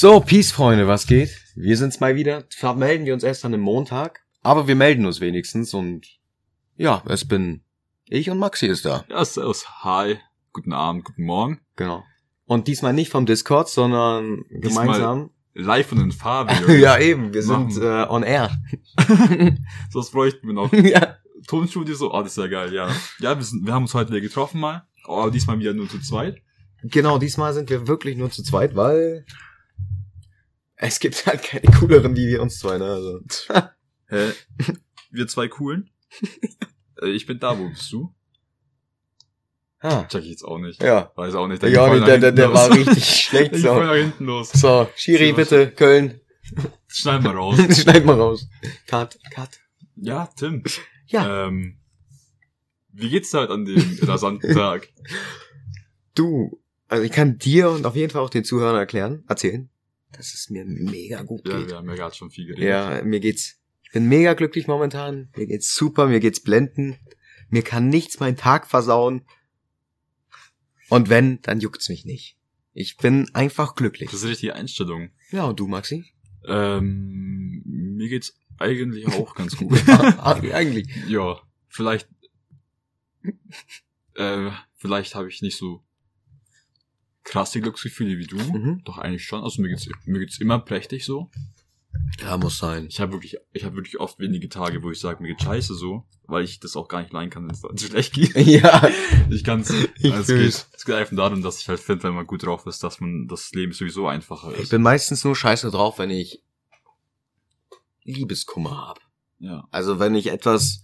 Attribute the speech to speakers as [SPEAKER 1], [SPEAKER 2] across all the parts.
[SPEAKER 1] So, Peace, Freunde, was geht? Wir sind's mal wieder. Zwar melden wir uns erst an einem Montag, aber wir melden uns wenigstens und ja, es bin ich und Maxi ist da.
[SPEAKER 2] Ja, servus, hi, guten Abend, guten Morgen.
[SPEAKER 1] Genau. Und diesmal nicht vom Discord, sondern
[SPEAKER 2] Diesmal
[SPEAKER 1] gemeinsam.
[SPEAKER 2] Live von den Farben.
[SPEAKER 1] ja, eben, wir
[SPEAKER 2] Machen.
[SPEAKER 1] sind äh, on air.
[SPEAKER 2] so, das bräuchten wir noch.
[SPEAKER 1] ja.
[SPEAKER 2] Tonstudio so, oh, das ist ja geil, ja. Ja, wir, sind, wir haben uns heute wieder getroffen mal, aber diesmal wieder nur zu zweit.
[SPEAKER 1] Genau, diesmal sind wir wirklich nur zu zweit, weil es gibt halt keine cooleren wie wir uns zwei, ne? Also.
[SPEAKER 2] Hä? Wir zwei coolen? Äh, ich bin da, wo bist du?
[SPEAKER 1] ah,
[SPEAKER 2] Check ich jetzt auch nicht.
[SPEAKER 1] ja.
[SPEAKER 2] Weiß auch nicht.
[SPEAKER 1] Ja,
[SPEAKER 2] ging voll
[SPEAKER 1] der, der, der, der war richtig schlecht.
[SPEAKER 2] Ich voll
[SPEAKER 1] So,
[SPEAKER 2] nach hinten los.
[SPEAKER 1] so Schiri, bitte, Köln.
[SPEAKER 2] Schneid mal raus.
[SPEAKER 1] Schneid mal raus. Cut, cut.
[SPEAKER 2] Ja, Tim.
[SPEAKER 1] Ja.
[SPEAKER 2] Ähm, wie geht's halt an dem rasanten Tag?
[SPEAKER 1] Du, also ich kann dir und auf jeden Fall auch den Zuhörern erklären, erzählen, dass es mir mega gut
[SPEAKER 2] Ja,
[SPEAKER 1] geht.
[SPEAKER 2] wir haben ja gerade schon viel geredet.
[SPEAKER 1] Ja, mir geht's, ich bin mega glücklich momentan, mir geht's super, mir geht's blenden, mir kann nichts meinen Tag versauen. Und wenn, dann juckt's mich nicht. Ich bin einfach glücklich.
[SPEAKER 2] Das ist die richtige Einstellung.
[SPEAKER 1] Ja, und du, Maxi?
[SPEAKER 2] Ähm, mir geht's eigentlich auch ganz gut.
[SPEAKER 1] Eigentlich.
[SPEAKER 2] ja, vielleicht, äh, vielleicht habe ich nicht so krasse Glücksgefühle wie du.
[SPEAKER 1] Mhm.
[SPEAKER 2] Doch eigentlich schon. Also mir geht's, mir geht's immer prächtig so.
[SPEAKER 1] Ja, muss sein.
[SPEAKER 2] Ich habe wirklich, ich habe wirklich oft wenige Tage, wo ich sage, mir geht scheiße so, weil ich das auch gar nicht leiden kann, wenn es dann schlecht geht.
[SPEAKER 1] Ja,
[SPEAKER 2] Ich kann's.
[SPEAKER 1] Ich
[SPEAKER 2] es,
[SPEAKER 1] fühl's.
[SPEAKER 2] geht, es geht einfach darum, dass ich halt finde, wenn man gut drauf ist, dass man das Leben sowieso einfacher
[SPEAKER 1] ich
[SPEAKER 2] ist.
[SPEAKER 1] bin meistens nur scheiße drauf, wenn ich Liebeskummer habe.
[SPEAKER 2] Ja.
[SPEAKER 1] Also wenn ich etwas,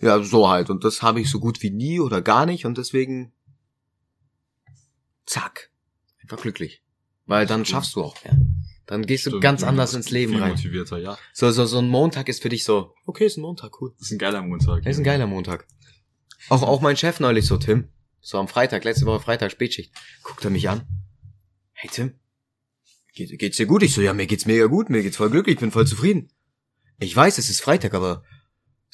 [SPEAKER 1] ja, so halt. Und das habe ich so gut wie nie oder gar nicht und deswegen, zack, einfach glücklich. Weil dann
[SPEAKER 2] Stimmt.
[SPEAKER 1] schaffst du auch mehr. Dann gehst du
[SPEAKER 2] Stimmt,
[SPEAKER 1] ganz anders ins Leben
[SPEAKER 2] viel
[SPEAKER 1] rein.
[SPEAKER 2] motivierter, ja.
[SPEAKER 1] So, so, so ein Montag ist für dich so, okay, ist ein Montag, cool.
[SPEAKER 2] Ist ein geiler Montag.
[SPEAKER 1] Ist ein geiler Montag. Auch, auch mein Chef neulich so, Tim, so am Freitag, letzte Woche Freitag, Spätschicht, guckt er mich an. Hey Tim, geht, geht's dir gut? Ich so, ja, mir geht's mega gut, mir geht's voll glücklich, ich bin voll zufrieden. Ich weiß, es ist Freitag, aber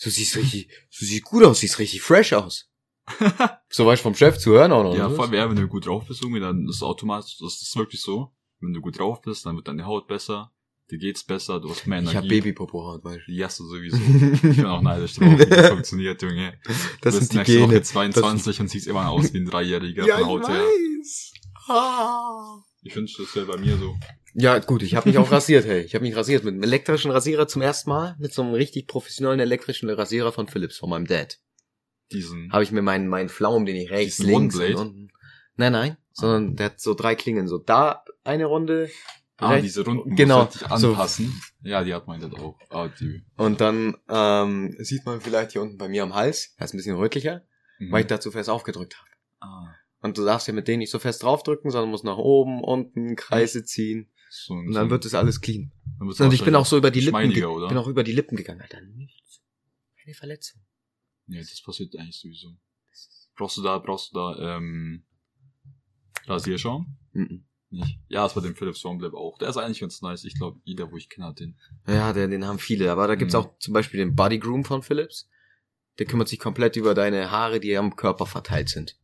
[SPEAKER 1] du siehst richtig, du siehst gut aus, siehst richtig fresh aus. so du vom Chef zu hören auch noch.
[SPEAKER 2] Ja, vor allem, ja, wenn du gut drauf bist, irgendwie, dann ist es automatisch, das ist wirklich so. Wenn du gut drauf bist, dann wird deine Haut besser, dir geht's besser, du hast mehr
[SPEAKER 1] Ich
[SPEAKER 2] Energie.
[SPEAKER 1] hab Babypopo-Haut, weißt
[SPEAKER 2] Die hast du sowieso. Ich bin auch neidisch drauf, wie das funktioniert, Junge.
[SPEAKER 1] Das
[SPEAKER 2] du bist
[SPEAKER 1] sind die
[SPEAKER 2] nächste Woche
[SPEAKER 1] Gene.
[SPEAKER 2] 22 und siehst immer aus wie ein Dreijähriger
[SPEAKER 1] Ja,
[SPEAKER 2] von
[SPEAKER 1] ich
[SPEAKER 2] Haut her.
[SPEAKER 1] weiß. Ah.
[SPEAKER 2] Ich wünschte, das wäre bei mir so.
[SPEAKER 1] Ja, gut, ich habe mich auch rasiert, hey. Ich habe mich rasiert mit einem elektrischen Rasierer zum ersten Mal, mit so einem richtig professionellen elektrischen Rasierer von Philips, von meinem Dad.
[SPEAKER 2] Diesen.
[SPEAKER 1] Habe ich mir meinen meinen Pflaumen, den ich rechts, links
[SPEAKER 2] One-Blade?
[SPEAKER 1] und unten. Nein, nein, sondern der hat so drei Klingen, so da eine Runde.
[SPEAKER 2] ah,
[SPEAKER 1] rechts-
[SPEAKER 2] diese Runden,
[SPEAKER 1] genau,
[SPEAKER 2] muss
[SPEAKER 1] so.
[SPEAKER 2] anpassen. Ja, die hat mein Dad auch. Ah, die.
[SPEAKER 1] Und dann ähm, sieht man vielleicht hier unten bei mir am Hals, das ist ein bisschen rötlicher,
[SPEAKER 2] Mhm.
[SPEAKER 1] weil ich da zu fest aufgedrückt habe.
[SPEAKER 2] ah,
[SPEAKER 1] Und du darfst ja mit denen nicht so fest draufdrücken, sondern musst nach oben, unten, Kreise ziehen.
[SPEAKER 2] so
[SPEAKER 1] Und dann wird es alles clean.
[SPEAKER 2] dann
[SPEAKER 1] Und ich bin auch so über die Lippen,
[SPEAKER 2] oder?
[SPEAKER 1] bin auch über die Lippen gegangen, Alter. Nichts. Keine Verletzung.
[SPEAKER 2] Nee, das passiert eigentlich sowieso. Brauchst du da, brauchst du da, ähm, Rasierschaum?
[SPEAKER 1] Mhm.
[SPEAKER 2] Nicht. Ja, das war dem Philips One auch. Der ist eigentlich ganz nice. Ich glaube, jeder, wo ich kenne, hat den.
[SPEAKER 1] Ja, den, den haben viele. Aber da gibt's
[SPEAKER 2] Mhm.
[SPEAKER 1] auch zum Beispiel den Body Groom von Philips. Der kümmert sich komplett über deine Haare, die am Körper verteilt sind.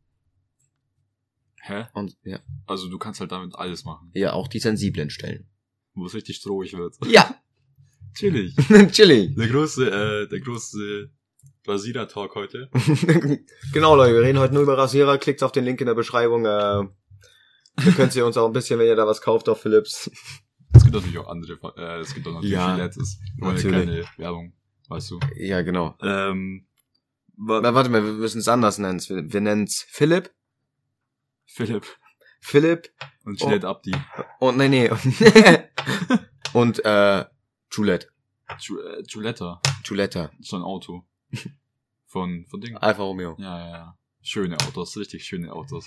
[SPEAKER 2] Hä?
[SPEAKER 1] Und ja,
[SPEAKER 2] Also du kannst halt damit alles machen.
[SPEAKER 1] ja auch die sensiblen Stellen.
[SPEAKER 2] Wo es richtig strohig wird.
[SPEAKER 1] Ja,
[SPEAKER 2] Chillig.
[SPEAKER 1] chillig.
[SPEAKER 2] Der große, äh, der große Rasierer-Talk heute.
[SPEAKER 1] genau, Leute, wir reden heute nur über Rasierer. Klickt auf den Link in der Beschreibung. Äh, da könnt ihr uns auch ein bisschen, wenn ihr da was kauft, auf Philips.
[SPEAKER 2] Es gibt natürlich auch andere, äh, es gibt auch natürlich
[SPEAKER 1] Ja,
[SPEAKER 2] Letztes. Nur keine Werbung, weißt du.
[SPEAKER 1] Ja, genau.
[SPEAKER 2] Ähm,
[SPEAKER 1] Na,
[SPEAKER 2] wa-
[SPEAKER 1] warte mal, wir müssen es anders nennen. Wir, wir nennen es Philipp,
[SPEAKER 2] Philipp
[SPEAKER 1] Philipp
[SPEAKER 2] und Gillette Abdi.
[SPEAKER 1] und, nee, nee. und, äh,
[SPEAKER 2] äh, Giulietta.
[SPEAKER 1] Juletta.
[SPEAKER 2] So ein Auto. Von, von Ding.
[SPEAKER 1] Alfa Romeo.
[SPEAKER 2] Ja, ja, ja. Schöne Autos, richtig schöne Autos.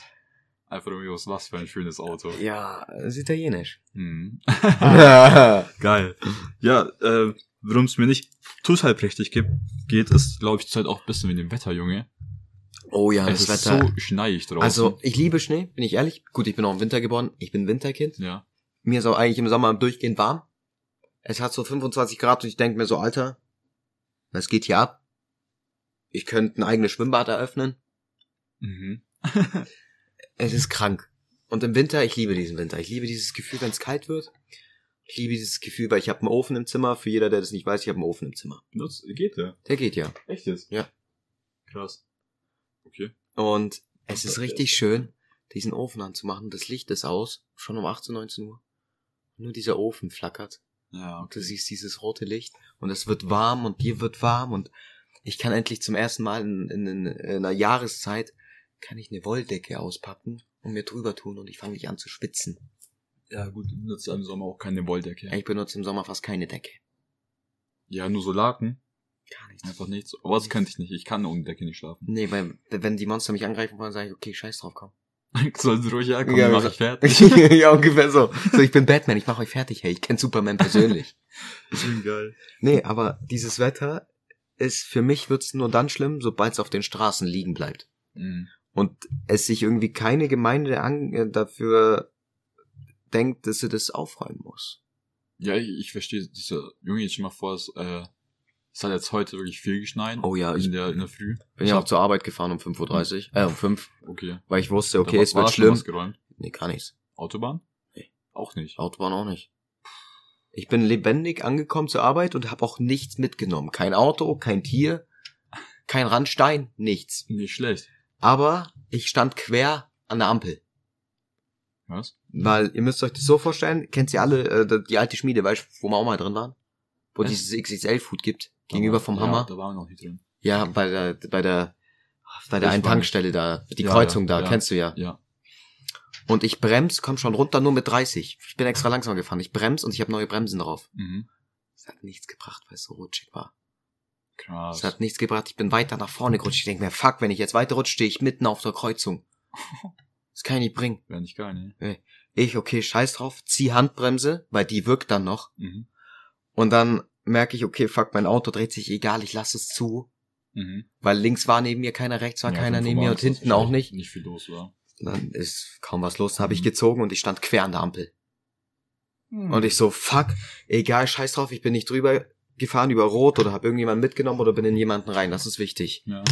[SPEAKER 2] Alfa Romeo ist was für ein schönes Auto.
[SPEAKER 1] Ja, ist italienisch.
[SPEAKER 2] Mhm. Geil. Ja, äh, worum es mir nicht total prächtig gibt, geht, ist, glaube ich, zurzeit auch ein bisschen wie dem Wetter, Junge.
[SPEAKER 1] oh ja,
[SPEAKER 2] es
[SPEAKER 1] das
[SPEAKER 2] ist
[SPEAKER 1] Wetter.
[SPEAKER 2] so schneiig draußen.
[SPEAKER 1] also, ich liebe Schnee, bin ich ehrlich. Gut, ich bin auch im Winter geboren. Ich bin Winterkind.
[SPEAKER 2] ja.
[SPEAKER 1] Mir ist auch eigentlich im Sommer durchgehend warm. Es hat so 25 Grad und ich denke mir so, Alter, was geht hier ab? Ich könnte ein eigenes Schwimmbad eröffnen.
[SPEAKER 2] Mhm.
[SPEAKER 1] Es ist krank. Und im Winter, ich liebe diesen Winter. Ich liebe dieses Gefühl, wenn es kalt wird. Ich liebe dieses Gefühl, weil ich habe einen Ofen im Zimmer. Für jeder, der das nicht weiß, ich habe einen Ofen im Zimmer.
[SPEAKER 2] Benutzt, geht der?
[SPEAKER 1] Der geht ja.
[SPEAKER 2] Echt jetzt?
[SPEAKER 1] Ja.
[SPEAKER 2] Krass. Okay.
[SPEAKER 1] Und es ist richtig schön, diesen Ofen anzumachen. Das Licht ist aus, schon um 18, 19 Uhr. Nur dieser Ofen flackert.
[SPEAKER 2] Ja,
[SPEAKER 1] Und du
[SPEAKER 2] okay.
[SPEAKER 1] siehst dieses rote Licht und es wird warm und dir wird warm und ich kann endlich zum ersten Mal in, in, in einer Jahreszeit kann ich eine Wolldecke auspacken und mir drüber tun und ich fange nicht an zu schwitzen.
[SPEAKER 2] Ja, gut, du benutzt im Sommer auch keine Wolldecke.
[SPEAKER 1] Ich benutze im Sommer fast keine Decke.
[SPEAKER 2] Ja, nur so Laken.
[SPEAKER 1] Gar nichts.
[SPEAKER 2] Einfach nichts. Aber das könnte ich nicht. Ich kann ohne Decke nicht schlafen.
[SPEAKER 1] Nee, weil wenn die Monster mich angreifen wollen, sage ich, okay, scheiß drauf, komm.
[SPEAKER 2] Sollen sie ruhig herkommen,
[SPEAKER 1] Ja,
[SPEAKER 2] mach
[SPEAKER 1] ja.
[SPEAKER 2] ich fertig.
[SPEAKER 1] ja, ungefähr so. So, ich bin Batman, ich mache euch fertig, hey, ich kenne Superman persönlich.
[SPEAKER 2] Schön geil.
[SPEAKER 1] Nee, aber dieses Wetter ist, für mich wird's nur dann schlimm, sobald es auf den Straßen liegen bleibt.
[SPEAKER 2] Mhm.
[SPEAKER 1] Und es sich irgendwie keine Gemeinde an, äh, dafür denkt, dass sie das aufräumen muss.
[SPEAKER 2] Ja, ich, ich verstehe diese Junge jetzt schon mal vor, es, äh, es hat jetzt heute wirklich viel geschneit.
[SPEAKER 1] Oh ja, ich
[SPEAKER 2] in der, in der Früh.
[SPEAKER 1] bin ja auch zur Arbeit gefahren um 5.30 Uhr, äh, um 5,
[SPEAKER 2] Okay.
[SPEAKER 1] weil ich wusste, okay, es wird schlimm.
[SPEAKER 2] was geräumt.
[SPEAKER 1] Nee, gar nichts.
[SPEAKER 2] Autobahn?
[SPEAKER 1] Nee.
[SPEAKER 2] Auch nicht.
[SPEAKER 1] Autobahn auch nicht. Ich bin lebendig angekommen zur Arbeit und habe auch nichts mitgenommen. Kein Auto, kein Tier, kein Randstein, nichts.
[SPEAKER 2] Nicht schlecht.
[SPEAKER 1] Aber ich stand quer an der Ampel.
[SPEAKER 2] Was?
[SPEAKER 1] Weil ihr müsst euch das so vorstellen, kennt ihr alle äh, die alte Schmiede, weißt du, wo wir auch mal drin waren? Wo
[SPEAKER 2] Was?
[SPEAKER 1] dieses XXL-Food gibt, gegenüber vom Hammer.
[SPEAKER 2] Ja, da waren wir noch nicht drin.
[SPEAKER 1] Ja, bei der, bei der, bei der einen
[SPEAKER 2] war
[SPEAKER 1] Tankstelle da, die
[SPEAKER 2] Ja,
[SPEAKER 1] Kreuzung
[SPEAKER 2] ja,
[SPEAKER 1] da, kennst du ja.
[SPEAKER 2] Ja.
[SPEAKER 1] Und ich brems, komm schon runter nur mit 30. Ich bin extra langsam gefahren. Ich brems und ich habe neue Bremsen drauf.
[SPEAKER 2] Mhm.
[SPEAKER 1] Es hat nichts gebracht, weil es so rutschig war.
[SPEAKER 2] Krass.
[SPEAKER 1] Es hat nichts gebracht. Ich bin weiter nach vorne gerutscht. Ich denke mir, fuck, wenn ich jetzt weiter rutsche, stehe ich mitten auf der Kreuzung. Das kann ich nicht bringen.
[SPEAKER 2] Wäre nicht geil, ne?
[SPEAKER 1] Ich, okay, scheiß drauf, zieh Handbremse, weil die wirkt dann noch.
[SPEAKER 2] Mhm.
[SPEAKER 1] Und dann merke ich, okay, fuck, mein Auto dreht sich, egal, ich lasse es zu.
[SPEAKER 2] Mhm.
[SPEAKER 1] Weil links war neben mir keiner, rechts war
[SPEAKER 2] Ja,
[SPEAKER 1] keiner neben mir und hinten auch nicht.
[SPEAKER 2] Nicht viel los war.
[SPEAKER 1] Dann ist kaum was los, dann habe ich
[SPEAKER 2] Mhm.
[SPEAKER 1] gezogen und ich stand quer an der Ampel. Und ich so, fuck, egal, scheiß drauf, ich bin nicht drüber gefahren über Rot oder habe irgendjemanden mitgenommen oder bin in jemanden rein, das ist wichtig.
[SPEAKER 2] Ja.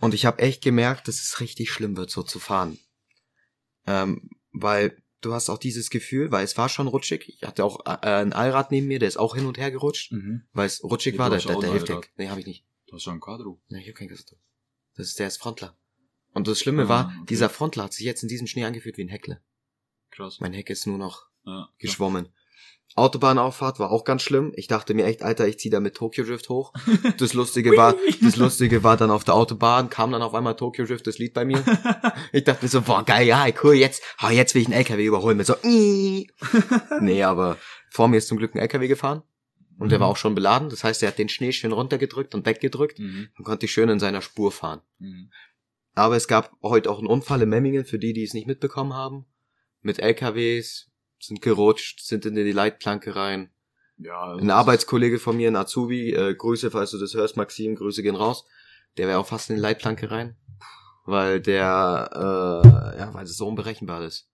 [SPEAKER 1] Und ich habe echt gemerkt, dass es richtig schlimm wird, so zu fahren. Ähm, weil du hast auch dieses Gefühl, weil es war schon rutschig. Ich hatte auch äh, ein Allrad neben mir, der ist auch hin und her gerutscht,
[SPEAKER 2] Mhm.
[SPEAKER 1] weil es rutschig
[SPEAKER 2] Ja,
[SPEAKER 1] war, der, der, der hilft weg. Nee, habe ich nicht.
[SPEAKER 2] Du hast schon ein Quadro.
[SPEAKER 1] Nee, ich habe kein Kassette. Das ist der ist Frontler. Und das Schlimme
[SPEAKER 2] Ah,
[SPEAKER 1] war,
[SPEAKER 2] okay.
[SPEAKER 1] dieser Frontler hat sich jetzt in diesem Schnee angefühlt wie ein Heckle.
[SPEAKER 2] Krass.
[SPEAKER 1] Mein Heck ist nur noch
[SPEAKER 2] Ja.
[SPEAKER 1] geschwommen. Autobahnauffahrt war auch ganz schlimm. Ich dachte mir echt, Alter, ich zieh da mit Tokyo Drift hoch. Das Lustige war, das Lustige war dann auf der Autobahn, kam dann auf einmal Tokyo Drift das Lied bei mir. Ich dachte mir so, boah, geil, ja, cool, jetzt, ah, jetzt will ich einen LKW überholen mit so, nee, aber vor mir ist zum Glück ein LKW gefahren. Und der war auch schon beladen. Das heißt, er hat den Schnee schön runtergedrückt und weggedrückt.
[SPEAKER 2] Mhm.
[SPEAKER 1] Dann konnte ich schön in seiner Spur fahren.
[SPEAKER 2] Mhm.
[SPEAKER 1] Aber es gab heute auch einen Unfall in Memmingen, für die, die es nicht mitbekommen haben. Mit LKWs, sind gerutscht, sind in die Leitplanke rein.
[SPEAKER 2] Ja.
[SPEAKER 1] Ein Arbeitskollege von mir, ein Azubi, äh, Grüße, falls du das hörst, Maxim, Grüße gehen raus. Der wäre auch fast in die Leitplanke rein. Weil der, äh, ja, weil es so unberechenbar ist.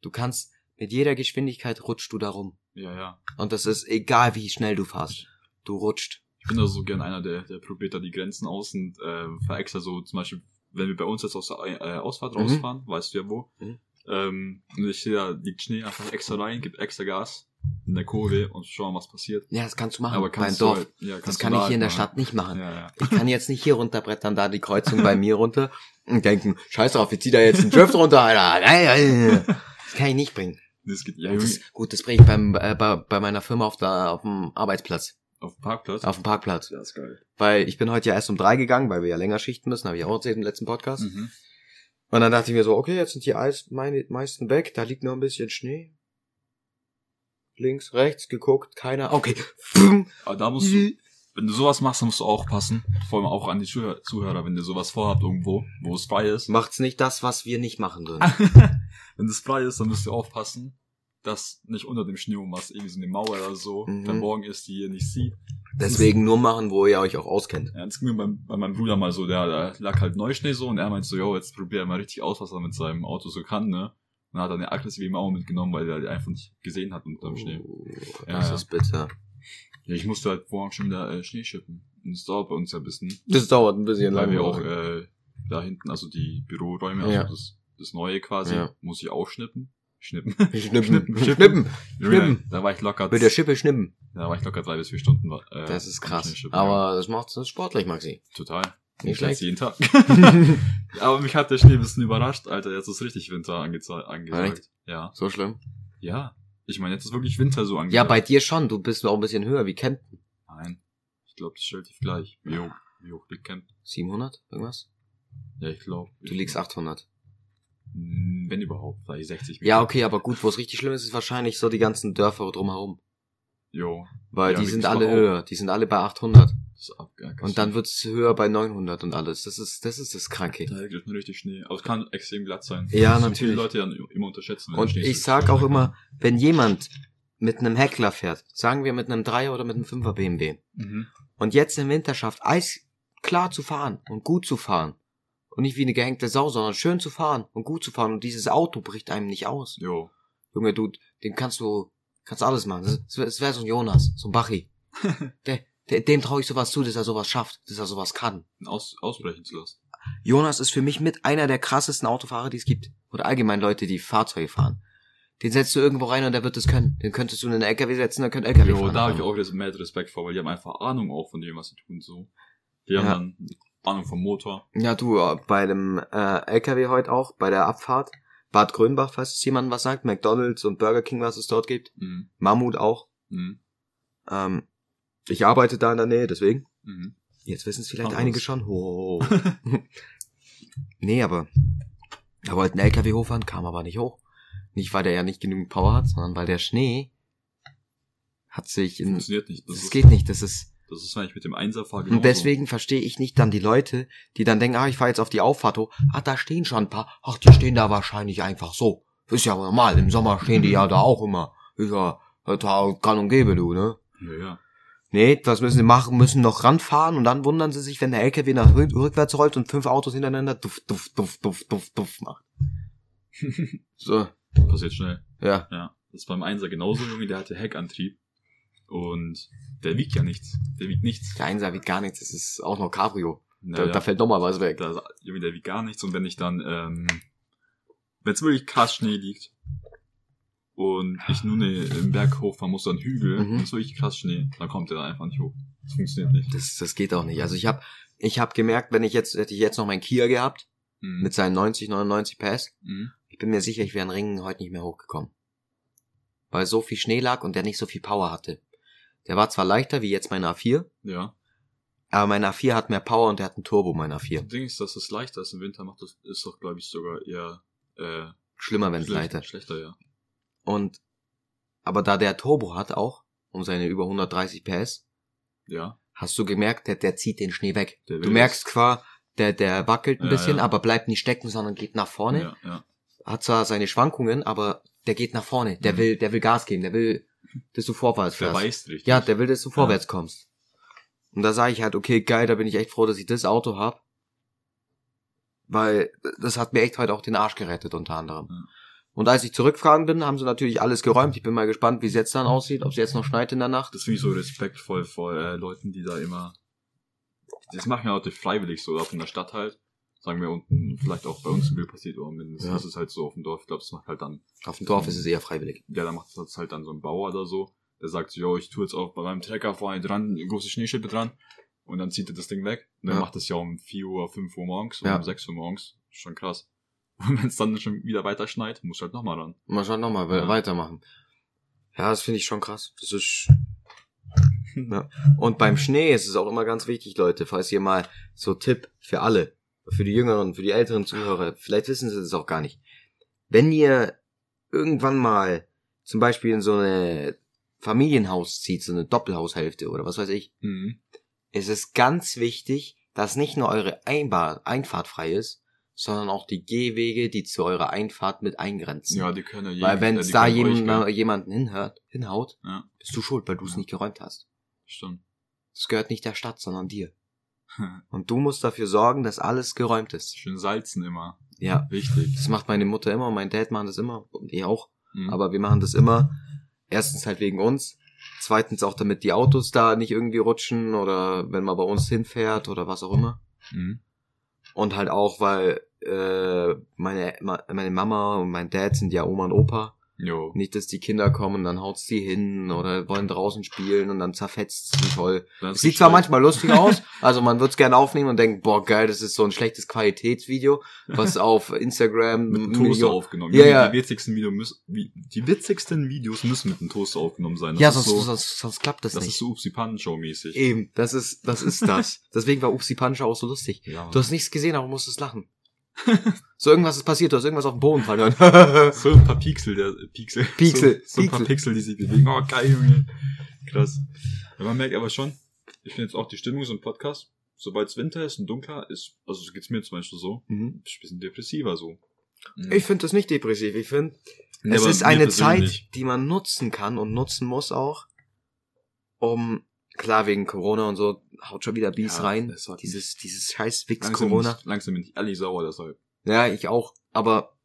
[SPEAKER 1] Du kannst, mit jeder Geschwindigkeit rutscht du da rum.
[SPEAKER 2] Ja, ja.
[SPEAKER 1] Und das ist egal, wie schnell du fährst. Du rutscht.
[SPEAKER 2] Ich bin da so gern einer, der, der probiert da die Grenzen aus und äh, fahr extra so, zum Beispiel, wenn wir bei uns jetzt aus der äh, Ausfahrt
[SPEAKER 1] Mhm.
[SPEAKER 2] rausfahren, weißt du ja wo,
[SPEAKER 1] Mhm.
[SPEAKER 2] ähm, und ich sehe da liegt Schnee einfach extra rein, gibt extra Gas in der Kurve und schau mal, was passiert.
[SPEAKER 1] Ja, das kannst du machen.
[SPEAKER 2] Aber
[SPEAKER 1] beim
[SPEAKER 2] kannst
[SPEAKER 1] Dorf.
[SPEAKER 2] du halt, ja,
[SPEAKER 1] das
[SPEAKER 2] kannst
[SPEAKER 1] kann
[SPEAKER 2] du
[SPEAKER 1] ich hier in der
[SPEAKER 2] halt
[SPEAKER 1] Stadt nicht machen.
[SPEAKER 2] machen. Ja, ja.
[SPEAKER 1] Ich kann jetzt nicht hier runterbrettern, da die Kreuzung bei mir runter und denken, scheiß drauf, ich zieh da jetzt einen Drift runter, Alter. Das kann ich nicht bringen.
[SPEAKER 2] Das geht, ja,
[SPEAKER 1] Das, gut, das bringe ich beim, äh, bei, bei meiner Firma auf, der, auf dem Arbeitsplatz,
[SPEAKER 2] auf dem Parkplatz.
[SPEAKER 1] auf dem Parkplatz.
[SPEAKER 2] Ja, ist geil.
[SPEAKER 1] Weil ich bin heute ja erst um drei gegangen, weil wir ja länger schichten müssen, habe ich auch erzählt im letzten Podcast.
[SPEAKER 2] Mhm.
[SPEAKER 1] Und dann dachte ich mir so, okay, jetzt sind die Eis, meine, meisten weg, da liegt noch ein bisschen Schnee. Links, rechts, geguckt, keiner. Okay.
[SPEAKER 2] Aber da musst du, wenn du sowas machst, dann musst du auch passen. Vor allem auch an die Zuhörer, Zuhörer wenn ihr sowas vorhabt irgendwo, wo es frei ist.
[SPEAKER 1] Macht's nicht das, was wir nicht machen würden.
[SPEAKER 2] wenn es frei ist, dann müsst ihr aufpassen, dass nicht unter dem Schnee was irgendwie so eine Mauer oder so
[SPEAKER 1] Mhm.
[SPEAKER 2] verborgen ist, die ihr nicht sieht.
[SPEAKER 1] Deswegen nur machen, wo ihr euch auch auskennt.
[SPEAKER 2] Ja, das ging mir bei, bei meinem Bruder mal so, der, der lag halt Neuschnee so und er meinte so, yo, jetzt probier mal richtig aus, was er mit seinem Auto so kann, ne? Und dann hat er eine aggressive Mauer mitgenommen, weil er die einfach nicht gesehen hat unter dem Schnee.
[SPEAKER 1] Oh,
[SPEAKER 2] Ja,
[SPEAKER 1] das
[SPEAKER 2] ja.
[SPEAKER 1] ist bitter.
[SPEAKER 2] Ja, ich musste halt vorhin schon wieder äh, Schnee schippen. Und das dauert bei uns ja ein bisschen.
[SPEAKER 1] Das dauert ein bisschen
[SPEAKER 2] weil
[SPEAKER 1] lange.
[SPEAKER 2] wir auch äh, da hinten, also die Büroräume, also
[SPEAKER 1] Ja.
[SPEAKER 2] das, das neue quasi, muss ich auch schnippen. Schnippen.
[SPEAKER 1] Schnippen.
[SPEAKER 2] Schnippen.
[SPEAKER 1] Schnippen. Schnippen.
[SPEAKER 2] Da war ich locker,
[SPEAKER 1] Mit der Schippe schnippen.
[SPEAKER 2] da war ich locker drei bis vier Stunden. Äh,
[SPEAKER 1] Das ist krass.
[SPEAKER 2] Schnippen,
[SPEAKER 1] Aber das macht es sportlich, Maxi.
[SPEAKER 2] Total.
[SPEAKER 1] Nicht
[SPEAKER 2] Ich schlecht. jeden Tag. Aber mich hat der Schnee ein bisschen überrascht, Alter. Jetzt ist richtig Winter angeze- angesagt. Ja.
[SPEAKER 1] So schlimm?
[SPEAKER 2] Ja. Ich meine, jetzt ist wirklich Winter so angesagt.
[SPEAKER 1] Ja, bei dir schon. Du bist auch ein bisschen höher wie Kempten.
[SPEAKER 2] Nein. Ich glaube, das ist relativ gleich. Wie hoch, wie hoch liegt Camp?
[SPEAKER 1] 700? Irgendwas?
[SPEAKER 2] Ja, ich glaube.
[SPEAKER 1] Du liegst 800.
[SPEAKER 2] Wenn überhaupt, vielleicht 60
[SPEAKER 1] Ja, okay, aber gut, wo es richtig schlimm ist, ist wahrscheinlich so die ganzen Dörfer drumherum.
[SPEAKER 2] Jo.
[SPEAKER 1] Weil
[SPEAKER 2] Ja,
[SPEAKER 1] die sind alle höher. Die sind alle bei 800.
[SPEAKER 2] Das ist ab, ja,
[SPEAKER 1] Und dann wird's höher bei 900 und alles. Das ist, das ist das Kranke.
[SPEAKER 2] Da liegt nur richtig Schnee. Aber es kann extrem glatt sein.
[SPEAKER 1] Ja,
[SPEAKER 2] Das
[SPEAKER 1] natürlich.
[SPEAKER 2] Viele Leute ja immer unterschätzen. wenn
[SPEAKER 1] Und ich sag auch immer, wenn jemand mit einem Heckler fährt, sagen wir mit einem 3er oder mit einem 5er BMW,
[SPEAKER 2] Mhm.
[SPEAKER 1] und jetzt im Winter schafft, eisklar zu fahren und gut zu fahren, und nicht wie eine gehängte Sau, sondern schön zu fahren und gut zu fahren, und dieses Auto bricht einem nicht aus.
[SPEAKER 2] Jo.
[SPEAKER 1] Junge, du, den kannst du, kannst alles machen. Das wäre wär so ein Jonas, so ein Bachi. der, der, dem traue ich sowas zu, dass er sowas schafft, dass er sowas kann.
[SPEAKER 2] Aus, ausbrechen zu lassen.
[SPEAKER 1] Jonas ist für mich mit einer der krassesten Autofahrer, die es gibt. Oder allgemein Leute, die Fahrzeuge fahren. Den setzt du irgendwo rein und der wird es können. Den könntest du in einen LKW setzen, der könnte LKW
[SPEAKER 2] Jo,
[SPEAKER 1] fahren.
[SPEAKER 2] da habe ich auch mehr Respekt vor, weil die haben einfach Ahnung auch von dem, was sie tun. So. Die haben
[SPEAKER 1] Ja.
[SPEAKER 2] dann Ahnung vom Motor.
[SPEAKER 1] Ja, du, äh, bei dem äh, LKW heute auch, bei der Abfahrt. Bad Grönbach, falls es jemandem was sagt, McDonalds und Burger King, was es dort gibt.
[SPEAKER 2] Mhm.
[SPEAKER 1] Mammut auch.
[SPEAKER 2] Mhm.
[SPEAKER 1] Ähm, ich arbeite da in der Nähe, deswegen.
[SPEAKER 2] Mhm.
[SPEAKER 1] Jetzt wissen es vielleicht
[SPEAKER 2] Ach,
[SPEAKER 1] einige
[SPEAKER 2] was.
[SPEAKER 1] schon. Ho. nee, aber da wollten LKW hochfahren, kam aber nicht hoch. Nicht, weil der ja nicht genügend Power hat, sondern weil der Schnee hat sich in...
[SPEAKER 2] Funktioniert nicht. Das,
[SPEAKER 1] Das geht nicht, das ist...
[SPEAKER 2] das ist, wenn ich mit dem Einser fahre,
[SPEAKER 1] Und deswegen verstehe ich nicht dann die Leute, die dann denken, ah, ich fahre jetzt auf die Auffahrt hoch. Ah, da stehen schon ein paar. Ach, die stehen da wahrscheinlich einfach so. Ist ja normal, im Sommer stehen die ja da auch immer. Ist ja kann und gäbe, du, ne?
[SPEAKER 2] Ja, ja.
[SPEAKER 1] Nee, was müssen sie machen? Müssen noch ranfahren und dann wundern sie sich, wenn der LKW nach rück- rückwärts rollt und fünf Autos hintereinander duff, duff, duff, duff, duff, duff macht. So,
[SPEAKER 2] Passiert schnell.
[SPEAKER 1] ja.
[SPEAKER 2] Ja. Das ist beim Einser genauso, Junge, der hatte Heckantrieb. Und der wiegt ja nichts. Der wiegt nichts.
[SPEAKER 1] Der Einser wiegt gar nichts, das ist auch noch Cabrio. Da,
[SPEAKER 2] Naja.
[SPEAKER 1] da fällt nochmal was weg.
[SPEAKER 2] da, der wiegt gar nichts. Und wenn ich dann, ähm, wenn es wirklich krass Schnee liegt und ich nur ne, im Berg hochfahren muss, dann Hügel,
[SPEAKER 1] Mhm.
[SPEAKER 2] und es wirklich krass Schnee, dann kommt der da einfach nicht hoch. Das funktioniert nicht.
[SPEAKER 1] Das, das geht auch nicht. Also ich habe ich hab gemerkt, wenn ich jetzt, hätte ich jetzt noch meinen Kia gehabt,
[SPEAKER 2] Mhm.
[SPEAKER 1] mit seinen 90, 99 PS,
[SPEAKER 2] Mhm.
[SPEAKER 1] ich bin mir sicher, ich wäre in Ringen heute nicht mehr hochgekommen. Weil so viel Schnee lag und der nicht so viel Power hatte. Der war zwar leichter wie jetzt mein A4,
[SPEAKER 2] Ja.
[SPEAKER 1] aber mein A4 hat mehr Power und der hat einen Turbo, mein A4.
[SPEAKER 2] Das Ding ist, dass es leichter ist im Winter, macht das, ist doch, glaube ich, sogar eher, äh,
[SPEAKER 1] Schlimmer, wenn es leichter.
[SPEAKER 2] Schlechter, ja.
[SPEAKER 1] Und, aber da der Turbo hat auch, um seine über 130 PS,
[SPEAKER 2] Ja.
[SPEAKER 1] hast du gemerkt, der, der zieht den Schnee weg. Du merkst zwar, der, der wackelt ein
[SPEAKER 2] Ja,
[SPEAKER 1] bisschen,
[SPEAKER 2] ja.
[SPEAKER 1] aber bleibt nicht stecken, sondern geht nach vorne.
[SPEAKER 2] Ja, ja.
[SPEAKER 1] Hat zwar seine Schwankungen, aber der geht nach vorne. Der
[SPEAKER 2] Mhm.
[SPEAKER 1] will, der will Gas geben, der will, dass du vorwärts
[SPEAKER 2] Der
[SPEAKER 1] fährst.
[SPEAKER 2] weiß richtig.
[SPEAKER 1] Ja, der will, dass du vorwärts kommst. Und da sage ich halt, okay, geil, da bin ich echt froh, dass ich das Auto hab. Weil das hat mir echt heute auch den Arsch gerettet, unter anderem.
[SPEAKER 2] Ja.
[SPEAKER 1] Und als ich zurückgefahren bin, haben sie natürlich alles geräumt. Ich bin mal gespannt, wie es jetzt dann aussieht, ob es jetzt noch schneit in der Nacht.
[SPEAKER 2] Das finde ich so respektvoll vor äh, Leuten, die da immer. Das machen ja Leute freiwillig so, auch in der Stadt halt. Sagen wir unten, vielleicht auch bei uns im Bild passiert, aber mindestens
[SPEAKER 1] Ja.
[SPEAKER 2] ist es halt so auf dem Dorf. Ich glaube, das macht halt dann,
[SPEAKER 1] Auf dem Dorf ist es eher freiwillig.
[SPEAKER 2] ja, da macht das halt dann so ein Bauer oder so. Der sagt so, yo, ich tue jetzt auch bei meinem Trecker vorne dran, große Schneeschippe dran. Und dann zieht er das Ding weg. Und dann
[SPEAKER 1] Ja.
[SPEAKER 2] macht das ja um 4 Uhr, 5 Uhr morgens oder
[SPEAKER 1] Ja.
[SPEAKER 2] um 6 Uhr morgens. Schon krass. Und wenn es dann schon wieder weiter schneit, muss halt nochmal ran.
[SPEAKER 1] Mal schauen nochmal,
[SPEAKER 2] Ja.
[SPEAKER 1] weitermachen. Ja, das finde ich schon krass. Das ist. Ja. Und beim Schnee ist es auch immer ganz wichtig, Leute, falls ihr mal so Tipp für alle, für die jüngeren, für die älteren Zuhörer, vielleicht wissen sie das auch gar nicht. Wenn ihr irgendwann mal zum Beispiel in so eine Familienhaus zieht, so eine Doppelhaushälfte oder was weiß ich,
[SPEAKER 2] Mhm.
[SPEAKER 1] ist es ganz wichtig, dass nicht nur eure Einbar Einfahrt frei ist, sondern auch die Gehwege, die zu eurer Einfahrt mit eingrenzen.
[SPEAKER 2] Ja, die können ja
[SPEAKER 1] Weil wenn es da jemand, jemanden hinhört, hinhaut,
[SPEAKER 2] Ja,
[SPEAKER 1] bist du schuld, weil du es
[SPEAKER 2] Ja.
[SPEAKER 1] nicht geräumt hast.
[SPEAKER 2] stimmt.
[SPEAKER 1] Das gehört nicht der Stadt, sondern dir. Und du musst dafür sorgen, dass alles geräumt ist.
[SPEAKER 2] Schön salzen immer.
[SPEAKER 1] Ja.
[SPEAKER 2] Wichtig.
[SPEAKER 1] Das macht meine Mutter immer und mein Dad machen das immer und ich auch.
[SPEAKER 2] Mhm.
[SPEAKER 1] Aber wir machen das immer. Erstens halt wegen uns. Zweitens auch damit die Autos da nicht irgendwie rutschen oder wenn man bei uns hinfährt oder was auch immer.
[SPEAKER 2] Mhm.
[SPEAKER 1] Und halt auch, weil äh, meine, meine Mama und mein Dad sind ja Oma und Opa.
[SPEAKER 2] Jo.
[SPEAKER 1] Nicht, dass die Kinder kommen, dann haut's die hin oder wollen draußen spielen und dann zerfetzt sie voll.
[SPEAKER 2] Das
[SPEAKER 1] Sieht zwar manchmal lustig aus, also man wird's gerne aufnehmen und denkt, boah geil, das ist so ein schlechtes Qualitätsvideo, was auf Instagram
[SPEAKER 2] mit einem Toaster aufgenommen.
[SPEAKER 1] Ja,
[SPEAKER 2] die,
[SPEAKER 1] ja.
[SPEAKER 2] Die witzigsten, Video müssen, die witzigsten Videos müssen mit einem Toaster aufgenommen sein. Das
[SPEAKER 1] Ja, sonst,
[SPEAKER 2] so,
[SPEAKER 1] sonst, sonst klappt das,
[SPEAKER 2] das
[SPEAKER 1] nicht.
[SPEAKER 2] ist so Upsi Pan-Show mäßig.
[SPEAKER 1] Eben, das ist, das ist das. Deswegen war Upsi Punch auch so lustig.
[SPEAKER 2] Ja.
[SPEAKER 1] Du hast nichts gesehen, aber musstest lachen. so irgendwas ist passiert, du hast irgendwas auf den Boden fallen.
[SPEAKER 2] so ein paar Pixel, der Pixel.
[SPEAKER 1] Pixel,
[SPEAKER 2] So, so ein paar
[SPEAKER 1] Pixel.
[SPEAKER 2] Die sich bewegen. Oh, geil, Junge. Krass. Ja, man merkt aber schon, ich finde jetzt auch die Stimmung so ein Podcast, sobald es Winter ist und dunkler ist, also so geht's mir zum Beispiel so,
[SPEAKER 1] Mhm.
[SPEAKER 2] bin ein bisschen depressiver so. Mhm.
[SPEAKER 1] Ich finde das nicht depressiv. Ich finde,
[SPEAKER 2] Nee,
[SPEAKER 1] es ist eine. Zeit, die man nutzen kann und nutzen muss auch, um, klar, wegen Corona und so, haut schon wieder Bies
[SPEAKER 2] Ja,
[SPEAKER 1] rein. Dieses, dieses scheiß Wix
[SPEAKER 2] Langsam, ich, langsam bin ich ehrlich sauer deshalb.
[SPEAKER 1] Ja, ich auch. Aber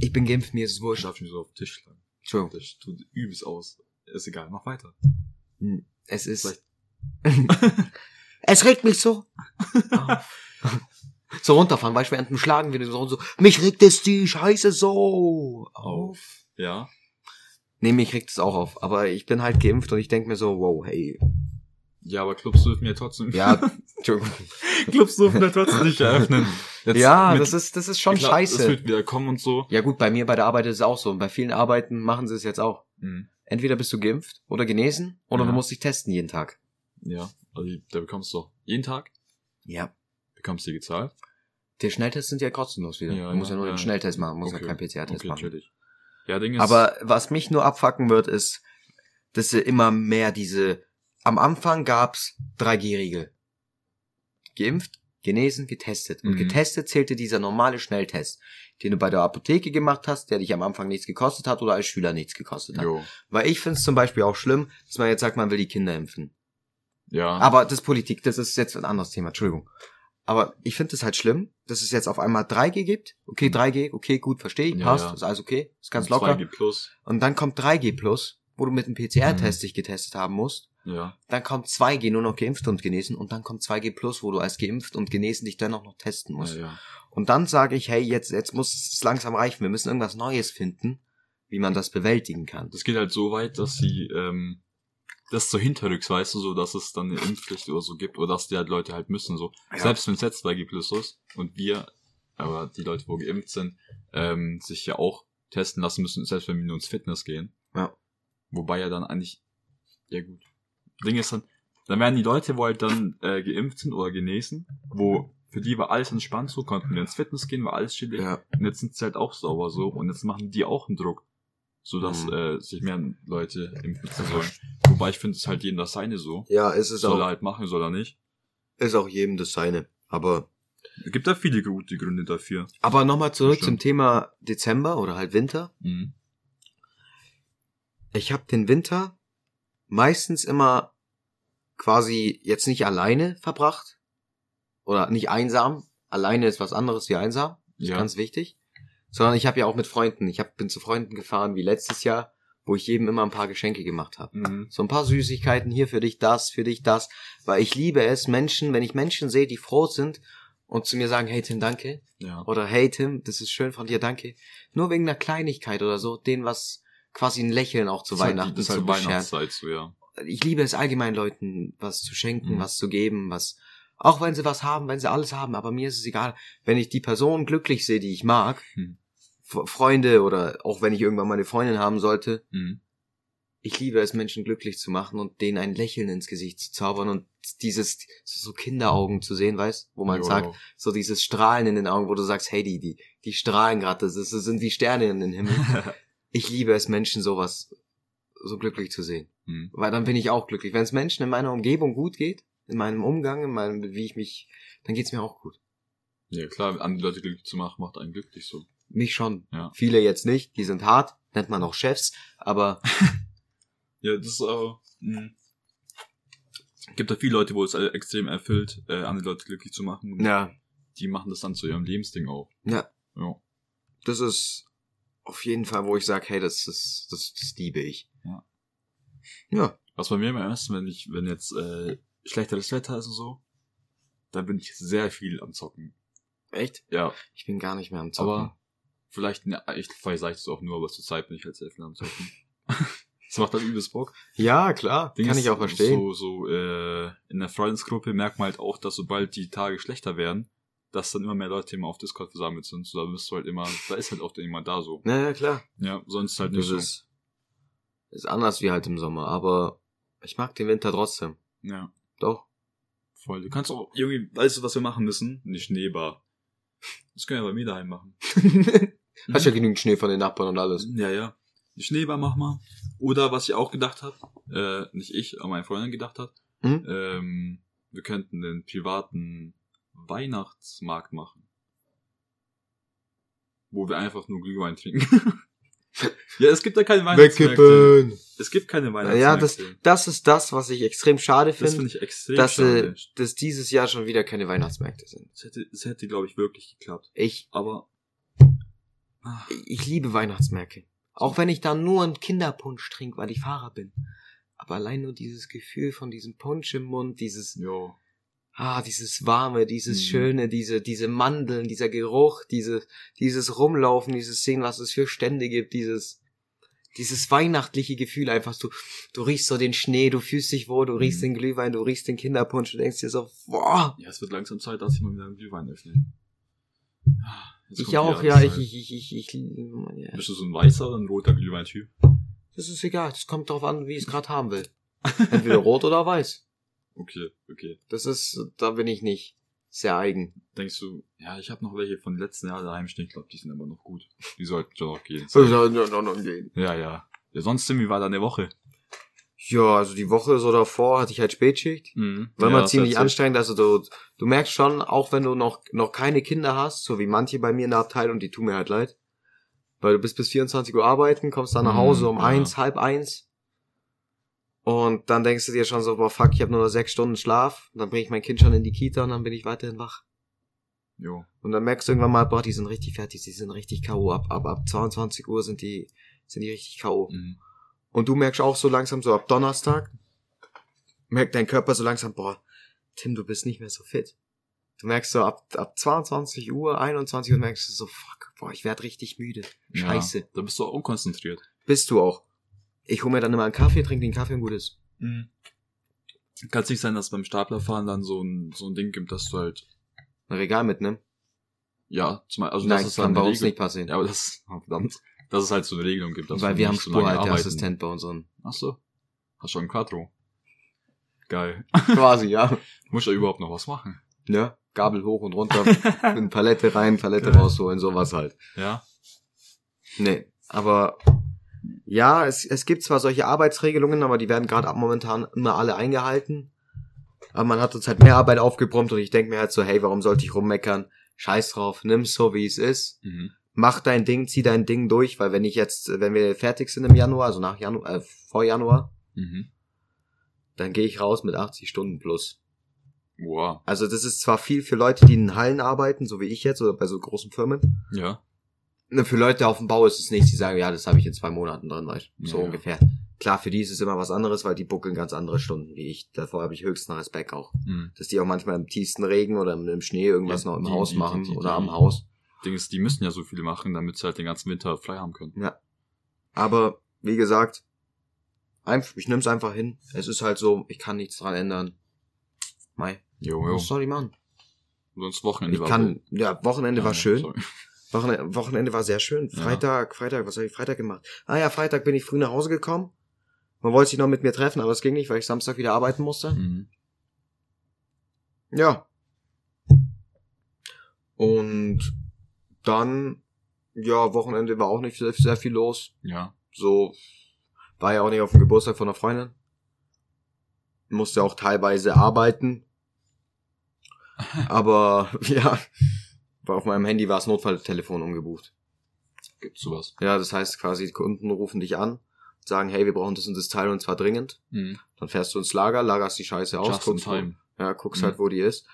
[SPEAKER 1] ich bin geimpft, mir ist es
[SPEAKER 2] Ich
[SPEAKER 1] wurscht.
[SPEAKER 2] darf mich so auf den Tisch schlagen.
[SPEAKER 1] Entschuldigung.
[SPEAKER 2] Das tut übelst aus. Ist egal, mach weiter.
[SPEAKER 1] Hm, Es ist. Es regt mich so. so runterfahren, weil ich während dem Schlagen wieder so, so, mich regt es die Scheiße so auf.
[SPEAKER 2] Ja.
[SPEAKER 1] Nee, mich regt es auch auf. Aber ich bin halt geimpft und ich denk mir so, wow, hey.
[SPEAKER 2] Ja, aber Clubs dürfen ja trotzdem.
[SPEAKER 1] Ja, Entschuldigung.
[SPEAKER 2] Clubs dürfen ja trotzdem nicht eröffnen. Jetzt
[SPEAKER 1] ja,
[SPEAKER 2] mit-
[SPEAKER 1] das ist, das ist schon
[SPEAKER 2] Das
[SPEAKER 1] scheiße.
[SPEAKER 2] wird wieder kommen und so.
[SPEAKER 1] Ja gut, bei mir bei der Arbeit ist es auch so. Und bei vielen Arbeiten machen sie es jetzt auch.
[SPEAKER 2] Mhm.
[SPEAKER 1] Entweder bist du geimpft oder genesen oder
[SPEAKER 2] Ja.
[SPEAKER 1] du musst dich testen jeden Tag.
[SPEAKER 2] Ja, also da bekommst du jeden Tag,
[SPEAKER 1] Ja.
[SPEAKER 2] bekommst du gezahlt.
[SPEAKER 1] Die Schnelltests sind ja kostenlos wieder.
[SPEAKER 2] Ja,
[SPEAKER 1] du musst ja
[SPEAKER 2] ja,
[SPEAKER 1] nur den Schnelltest machen, musst
[SPEAKER 2] Okay.
[SPEAKER 1] ja keinen PCR-Test
[SPEAKER 2] Okay,
[SPEAKER 1] machen.
[SPEAKER 2] natürlich. Ja, Ding ist.
[SPEAKER 1] Aber was mich nur abfacken wird, ist, dass sie immer mehr diese. Am Anfang gab's 3G-Regel. Geimpft, genesen, getestet. Und
[SPEAKER 2] Mhm.
[SPEAKER 1] getestet zählte dieser normale Schnelltest, den du bei der Apotheke gemacht hast, der dich am Anfang nichts gekostet hat oder als Schüler nichts gekostet hat.
[SPEAKER 2] Jo.
[SPEAKER 1] Weil ich finde es zum Beispiel auch schlimm, dass man jetzt sagt, man will die Kinder impfen.
[SPEAKER 2] Ja.
[SPEAKER 1] Aber das ist Politik, das ist jetzt ein anderes Thema, Entschuldigung. Aber ich finde es halt schlimm, dass es jetzt auf einmal 3G gibt. Okay, 3G, okay, gut, verstehe ich,
[SPEAKER 2] Ja,
[SPEAKER 1] passt,
[SPEAKER 2] ja.
[SPEAKER 1] ist alles okay, ist ganz locker.
[SPEAKER 2] 2G plus.
[SPEAKER 1] Und dann kommt 3G plus, wo du mit einem PCR-Test
[SPEAKER 2] Mhm.
[SPEAKER 1] dich getestet haben musst.
[SPEAKER 2] Ja.
[SPEAKER 1] Dann kommt 2G nur noch geimpft und genesen und dann kommt 2G plus, wo du als geimpft und genesen dich dann auch noch testen
[SPEAKER 2] Ja,
[SPEAKER 1] musst.
[SPEAKER 2] ja.
[SPEAKER 1] Und dann sage ich, hey, jetzt, jetzt muss es langsam reichen. Wir müssen irgendwas Neues finden, wie man das bewältigen kann.
[SPEAKER 2] Das geht halt so weit, dass sie ähm, das so hinterrücks, weißt du, so, dass es dann eine Impfpflicht oder so gibt, oder dass die halt Leute halt müssen, so.
[SPEAKER 1] Ja.
[SPEAKER 2] Selbst wenn es jetzt 2G plus ist und wir, aber die Leute, wo geimpft sind, ähm, sich ja auch testen lassen müssen, selbst wenn wir nur ins Fitness gehen.
[SPEAKER 1] Ja.
[SPEAKER 2] Wobei ja dann eigentlich, ja gut. Ding ist dann, dann werden die Leute, wo halt dann äh, geimpft sind oder genesen, wo für die war alles entspannt, so konnten wir ins Fitness gehen, war alles chillig.
[SPEAKER 1] Ja.
[SPEAKER 2] Und jetzt sind sie halt auch sauber so und jetzt machen die auch einen Druck, so dass
[SPEAKER 1] Mhm.
[SPEAKER 2] äh, sich mehr Leute impfen sollen. Wobei ich finde es halt jedem das seine so.
[SPEAKER 1] Ja, es ist
[SPEAKER 2] Soll er
[SPEAKER 1] auch,
[SPEAKER 2] halt machen, soll er nicht.
[SPEAKER 1] ist auch jedem das seine. Aber,
[SPEAKER 2] Es gibt da viele gute Gründe dafür.
[SPEAKER 1] aber nochmal zurück
[SPEAKER 2] Stimmt.
[SPEAKER 1] zum Thema Dezember oder halt Winter.
[SPEAKER 2] Mhm.
[SPEAKER 1] Ich habe den Winter meistens immer quasi jetzt nicht alleine verbracht oder nicht einsam. Alleine ist was anderes wie einsam, ist
[SPEAKER 2] Ja.
[SPEAKER 1] ganz wichtig. Sondern ich habe ja auch mit Freunden. Ich hab, bin zu Freunden gefahren wie letztes Jahr, wo ich jedem immer ein paar Geschenke gemacht habe.
[SPEAKER 2] Mhm.
[SPEAKER 1] So ein paar Süßigkeiten hier für dich das, für dich das, weil ich liebe es, Menschen, wenn ich Menschen sehe, die froh sind und zu mir sagen, hey Tim, danke,
[SPEAKER 2] Ja.
[SPEAKER 1] oder hey Tim, das ist schön von dir, danke. Nur wegen einer Kleinigkeit oder so, denen was quasi ein Lächeln auch zu
[SPEAKER 2] halt
[SPEAKER 1] Weihnachten
[SPEAKER 2] ist
[SPEAKER 1] zu
[SPEAKER 2] halt
[SPEAKER 1] bescheren.
[SPEAKER 2] Weihnachtszeit, so, ja.
[SPEAKER 1] Ich liebe es allgemein Leuten was zu schenken,
[SPEAKER 2] Mhm.
[SPEAKER 1] was zu geben, was auch wenn sie was haben, wenn sie alles haben, aber mir ist es egal, wenn ich die Person glücklich sehe, die ich mag,
[SPEAKER 2] Mhm.
[SPEAKER 1] Freunde oder auch wenn ich irgendwann mal eine Freundin haben sollte,
[SPEAKER 2] Mhm.
[SPEAKER 1] ich liebe es, Menschen glücklich zu machen und denen ein Lächeln ins Gesicht zu zaubern und dieses so Kinderaugen zu sehen, weißt, wo man
[SPEAKER 2] Jo.
[SPEAKER 1] sagt, so dieses Strahlen in den Augen, wo du sagst, hey, die, die, die strahlen gerade, das, das sind wie Sterne in den Himmel. ich liebe es, Menschen sowas so glücklich zu sehen.
[SPEAKER 2] Mhm.
[SPEAKER 1] Weil dann bin ich auch glücklich. Wenn es Menschen in meiner Umgebung gut geht, in meinem Umgang, in meinem, wie ich mich, dann geht's mir auch gut.
[SPEAKER 2] Ja, klar, andere Leute glücklich zu machen, macht einen glücklich so.
[SPEAKER 1] Mich schon.
[SPEAKER 2] Ja.
[SPEAKER 1] Viele jetzt nicht, die sind hart, nennt man auch Chefs, aber
[SPEAKER 2] Ja, das ist auch. mh. Gibt da viele Leute, wo es äh, extrem erfüllt, äh, andere Leute glücklich zu machen.
[SPEAKER 1] Ja,
[SPEAKER 2] Die machen das dann zu ihrem Lebensding auch.
[SPEAKER 1] ja,
[SPEAKER 2] Ja.
[SPEAKER 1] das ist auf jeden Fall, wo ich sage, hey, das ist, das, das liebe ich.
[SPEAKER 2] Ja.
[SPEAKER 1] Ja.
[SPEAKER 2] Was bei mir immer ist, wenn ich, wenn jetzt äh, schlechteres Wetter ist und so, dann bin ich sehr viel am Zocken.
[SPEAKER 1] Echt?
[SPEAKER 2] Ja,
[SPEAKER 1] Ich bin gar nicht mehr am Zocken.
[SPEAKER 2] aber vielleicht, ne, ich, vielleicht sage ich das auch nur, aber zur Zeit bin ich halt sehr viel am Zocken. das macht halt übelst Bock.
[SPEAKER 1] ja, klar.
[SPEAKER 2] Ding
[SPEAKER 1] kann
[SPEAKER 2] ist,
[SPEAKER 1] ich auch verstehen.
[SPEAKER 2] So, so äh, in der Freundesgruppe merkt man halt auch, dass sobald die Tage schlechter werden, dass dann immer mehr Leute immer auf Discord versammelt sind. So, da bist du halt immer, da ist halt auch jemand da so.
[SPEAKER 1] Ja, ja, klar.
[SPEAKER 2] Ja, sonst halt nicht
[SPEAKER 1] Das
[SPEAKER 2] so.
[SPEAKER 1] ist, ist anders wie halt im Sommer, aber ich mag den Winter trotzdem.
[SPEAKER 2] Ja,
[SPEAKER 1] Doch.
[SPEAKER 2] voll. Du kannst auch irgendwie, weißt du, was wir machen müssen? Eine Schneebar. Das können wir bei mir daheim machen.
[SPEAKER 1] Hast ja genügend Schnee von den Nachbarn und alles.
[SPEAKER 2] Ja, ja. Eine Schneebar mach mal. Oder was ich auch gedacht habe, äh, nicht ich, aber meine Freundin gedacht hat,
[SPEAKER 1] Mhm.
[SPEAKER 2] ähm, wir könnten den privaten Weihnachtsmarkt machen. Wo wir einfach nur Glühwein trinken. ja, es gibt ja keine Weihnachtsmärkte.
[SPEAKER 1] Wegkippen!
[SPEAKER 2] Es gibt keine Weihnachtsmärkte.
[SPEAKER 1] Ja, das, das ist das, was ich extrem schade
[SPEAKER 2] das finde
[SPEAKER 1] finde,
[SPEAKER 2] ich extrem
[SPEAKER 1] dass, äh,
[SPEAKER 2] schade.
[SPEAKER 1] dass dieses Jahr schon wieder keine Weihnachtsmärkte sind.
[SPEAKER 2] Es hätte, es hätte glaube ich, wirklich geklappt.
[SPEAKER 1] Ich,
[SPEAKER 2] Aber, ah,
[SPEAKER 1] ich liebe Weihnachtsmärkte. Auch wenn ich da nur einen Kinderpunsch trinke, weil ich Fahrer bin. Aber allein nur dieses Gefühl von diesem Punsch im Mund, dieses,
[SPEAKER 2] jo.
[SPEAKER 1] Ah, dieses Warme, dieses
[SPEAKER 2] Mhm.
[SPEAKER 1] Schöne, diese, diese Mandeln, dieser Geruch, diese, dieses Rumlaufen, dieses Sehen, was es für Stände gibt, dieses, dieses weihnachtliche Gefühl einfach, du, du riechst so den Schnee, du fühlst dich wohl, du riechst
[SPEAKER 2] Mhm.
[SPEAKER 1] den Glühwein, du riechst den Kinderpunsch, du denkst dir so, boah,
[SPEAKER 2] Ja, es wird langsam Zeit, dass ich mal wieder einen Glühwein öffne. Ah, jetzt
[SPEAKER 1] ich auch, ja, ich, ich, ich, ich, ich, ja.
[SPEAKER 2] Bist du so ein weißer oder ein roter Glühweintyp?
[SPEAKER 1] Das ist egal, das kommt drauf an, wie ich es gerade haben will. Entweder rot oder weiß.
[SPEAKER 2] Okay, okay.
[SPEAKER 1] Das ist, da bin ich nicht sehr eigen.
[SPEAKER 2] Denkst du, ja, ich habe noch welche von letzten Jahr daheim stehen, ich glaube, die sind aber noch gut. Die sollten schon noch gehen.
[SPEAKER 1] So soll nur noch gehen.
[SPEAKER 2] Ja, ja. Ja, sonst, Tim, wie war deine Woche?
[SPEAKER 1] Ja, also die Woche so davor hatte ich halt Spätschicht.
[SPEAKER 2] Mhm.
[SPEAKER 1] War
[SPEAKER 2] ja,
[SPEAKER 1] ziemlich anstrengend. Also du, du merkst schon, auch wenn du noch, noch keine Kinder hast, so wie manche bei mir in der Abteilung, die tun mir halt leid. Weil du bist bis 24 Uhr arbeiten, kommst dann nach
[SPEAKER 2] Mhm,
[SPEAKER 1] Hause um
[SPEAKER 2] ja.
[SPEAKER 1] eins, halb eins. Und dann denkst du dir schon so, boah, fuck, ich habe nur noch sechs Stunden Schlaf. Und dann bringe ich mein Kind schon in die Kita und dann bin ich weiterhin wach.
[SPEAKER 2] Jo.
[SPEAKER 1] Und dann merkst du irgendwann mal, boah, die sind richtig fertig, die sind richtig K.O. Ab, ab, ab 22 Uhr sind die, sind die richtig K.O.
[SPEAKER 2] Mhm.
[SPEAKER 1] Und du merkst auch so langsam, so ab Donnerstag, merkt dein Körper so langsam, boah, Tim, du bist nicht mehr so fit. Du merkst so ab, ab 22 Uhr, 21 Uhr merkst du so, fuck, boah, ich werd richtig müde. Scheiße.
[SPEAKER 2] Ja, da bist du auch unkonzentriert.
[SPEAKER 1] Bist du auch. Ich hol mir dann immer einen Kaffee, trinke den Kaffee und gut ist.
[SPEAKER 2] Mhm. Kann es nicht sein, dass beim Staplerfahren dann so ein, so ein Ding gibt, dass du halt,
[SPEAKER 1] Ein Regal mitnehmen.
[SPEAKER 2] ja, zum Beispiel, also
[SPEAKER 1] Nein,
[SPEAKER 2] das ist
[SPEAKER 1] kann
[SPEAKER 2] dann
[SPEAKER 1] bei uns
[SPEAKER 2] Regel-
[SPEAKER 1] nicht passieren.
[SPEAKER 2] Ja, aber das, oh, verdammt, dass es halt so eine Regelung gibt. Dass
[SPEAKER 1] weil wir haben
[SPEAKER 2] so arbeiten-
[SPEAKER 1] Spurhalteassistent bei unseren.
[SPEAKER 2] Ach so. Hast schon ein Quattro. Geil.
[SPEAKER 1] Quasi, ja.
[SPEAKER 2] Muss ja überhaupt noch was machen.
[SPEAKER 1] Ne? Gabel hoch und runter, in Palette rein, Palette rausholen, sowas halt.
[SPEAKER 2] Ja.
[SPEAKER 1] Nee, aber ja, es, es gibt zwar solche Arbeitsregelungen, aber die werden gerade ab momentan immer alle eingehalten. Aber man hat uns halt mehr Arbeit aufgebrummt und ich denke mir halt so, hey, warum sollte ich rummeckern? Scheiß drauf, nimm's so wie es ist.
[SPEAKER 2] Mhm.
[SPEAKER 1] Mach dein Ding, zieh dein Ding durch, weil wenn ich jetzt, wenn wir fertig sind im Januar, also nach Januar, äh, vor Januar,
[SPEAKER 2] Mhm.
[SPEAKER 1] dann gehe ich raus mit 80 Stunden plus.
[SPEAKER 2] Wow.
[SPEAKER 1] Also das ist zwar viel für Leute, die in Hallen arbeiten, so wie ich jetzt, oder bei so großen Firmen.
[SPEAKER 2] Ja.
[SPEAKER 1] Ne, Für Leute auf dem Bau ist es nichts, die sagen, ja, das habe ich in zwei Monaten drin, du, so
[SPEAKER 2] Ja.
[SPEAKER 1] ungefähr. Klar, für die ist es immer was anderes, weil die buckeln ganz andere Stunden wie ich. Davor habe ich höchsten Respekt auch.
[SPEAKER 2] Mhm.
[SPEAKER 1] Dass die auch manchmal im tiefsten Regen oder im Schnee irgendwas
[SPEAKER 2] Ja,
[SPEAKER 1] noch im
[SPEAKER 2] die-
[SPEAKER 1] Haus
[SPEAKER 2] die-
[SPEAKER 1] machen
[SPEAKER 2] die-
[SPEAKER 1] oder am Haus.
[SPEAKER 2] Ding ist, die müssen ja so viel machen, damit sie halt den ganzen Winter frei haben können.
[SPEAKER 1] Ja. Aber, wie gesagt, einfach, ich nehm's einfach hin. Es ist halt so, ich kann nichts dran ändern. Mai.
[SPEAKER 2] Jo, jo.
[SPEAKER 1] Was soll ich machen?
[SPEAKER 2] Sonst Wochenende
[SPEAKER 1] Ich
[SPEAKER 2] war
[SPEAKER 1] kann, ja, Wochenende
[SPEAKER 2] Ja,
[SPEAKER 1] war schön.
[SPEAKER 2] sorry.
[SPEAKER 1] Wochenende, Wochenende war sehr schön.
[SPEAKER 2] Ja.
[SPEAKER 1] Freitag, Freitag, was habe ich Freitag gemacht? Ah ja, Freitag bin ich früh nach Hause gekommen. Man wollte sich noch mit mir treffen, aber es ging nicht, weil ich Samstag wieder arbeiten musste.
[SPEAKER 2] Mhm.
[SPEAKER 1] Ja. Und dann, ja, Wochenende war auch nicht sehr, sehr viel los.
[SPEAKER 2] Ja.
[SPEAKER 1] So, war ja auch nicht auf dem Geburtstag von einer Freundin. Musste auch teilweise arbeiten. Aber, ja, auf meinem Handy war das Notfalltelefon umgebucht.
[SPEAKER 2] Gibt's sowas.
[SPEAKER 1] Ja, das heißt quasi, die Kunden rufen dich an, sagen, hey, wir brauchen das und das Teil und zwar dringend.
[SPEAKER 2] Mhm.
[SPEAKER 1] Dann fährst du ins Lager, lagerst die Scheiße aus,
[SPEAKER 2] Just in
[SPEAKER 1] guckst, wo, ja, guckst
[SPEAKER 2] Mhm.
[SPEAKER 1] halt, wo die ist.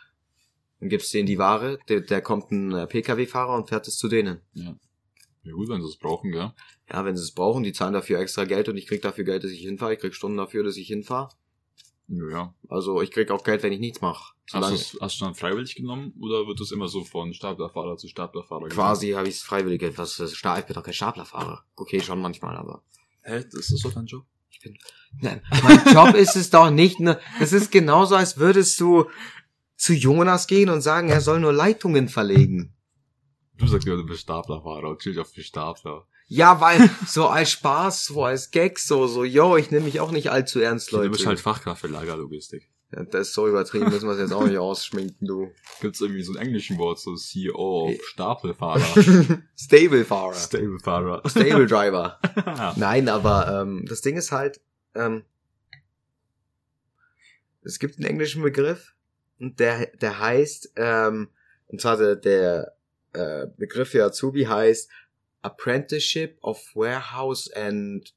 [SPEAKER 1] Dann gibst denen die Ware, der, der kommt ein äh, Pkw-Fahrer und fährt es zu denen.
[SPEAKER 2] Ja. Ja gut, wenn sie es brauchen, ja.
[SPEAKER 1] Ja, wenn sie es brauchen, die zahlen dafür extra Geld und ich krieg dafür Geld, dass ich hinfahre. Ich krieg Stunden dafür, dass ich hinfahre.
[SPEAKER 2] Ja.
[SPEAKER 1] Also ich krieg auch Geld, wenn ich nichts mache.
[SPEAKER 2] Hast, hast du dann freiwillig genommen oder wird es immer so von Staplerfahrer zu Staplerfahrer
[SPEAKER 1] quasi habe ich es freiwillig. Das Sta- Ich bin doch kein Staplerfahrer. Okay, schon manchmal, aber.
[SPEAKER 2] Hä, das ist doch dein Job?
[SPEAKER 1] Nein, mein Job ist es doch nicht. Ne, das ist genauso, als würdest du zu Jonas gehen und sagen, er soll nur Leitungen verlegen.
[SPEAKER 2] Du sagst ja, du bist Staplerfahrer und chillt auf den Stapler.
[SPEAKER 1] Ja, weil so als Spaß, so als Gag, so, so, yo, ich nehme mich auch nicht allzu ernst, Leute.
[SPEAKER 2] Du bist halt Fachkraft für Lagerlogistik.
[SPEAKER 1] ja, das ist so übertrieben, müssen wir es jetzt auch nicht ausschminken, du.
[SPEAKER 2] Gibt's irgendwie so ein englischen Wort, so CEO auf Stapelfahrer.
[SPEAKER 1] Stablefahrer.
[SPEAKER 2] Stablefahrer.
[SPEAKER 1] Stable Driver. Nein, aber ähm, das Ding ist halt, ähm, es gibt einen englischen Begriff und der, der heißt, ähm, und zwar der, der äh, Begriff für Azubi heißt Apprenticeship of Warehouse and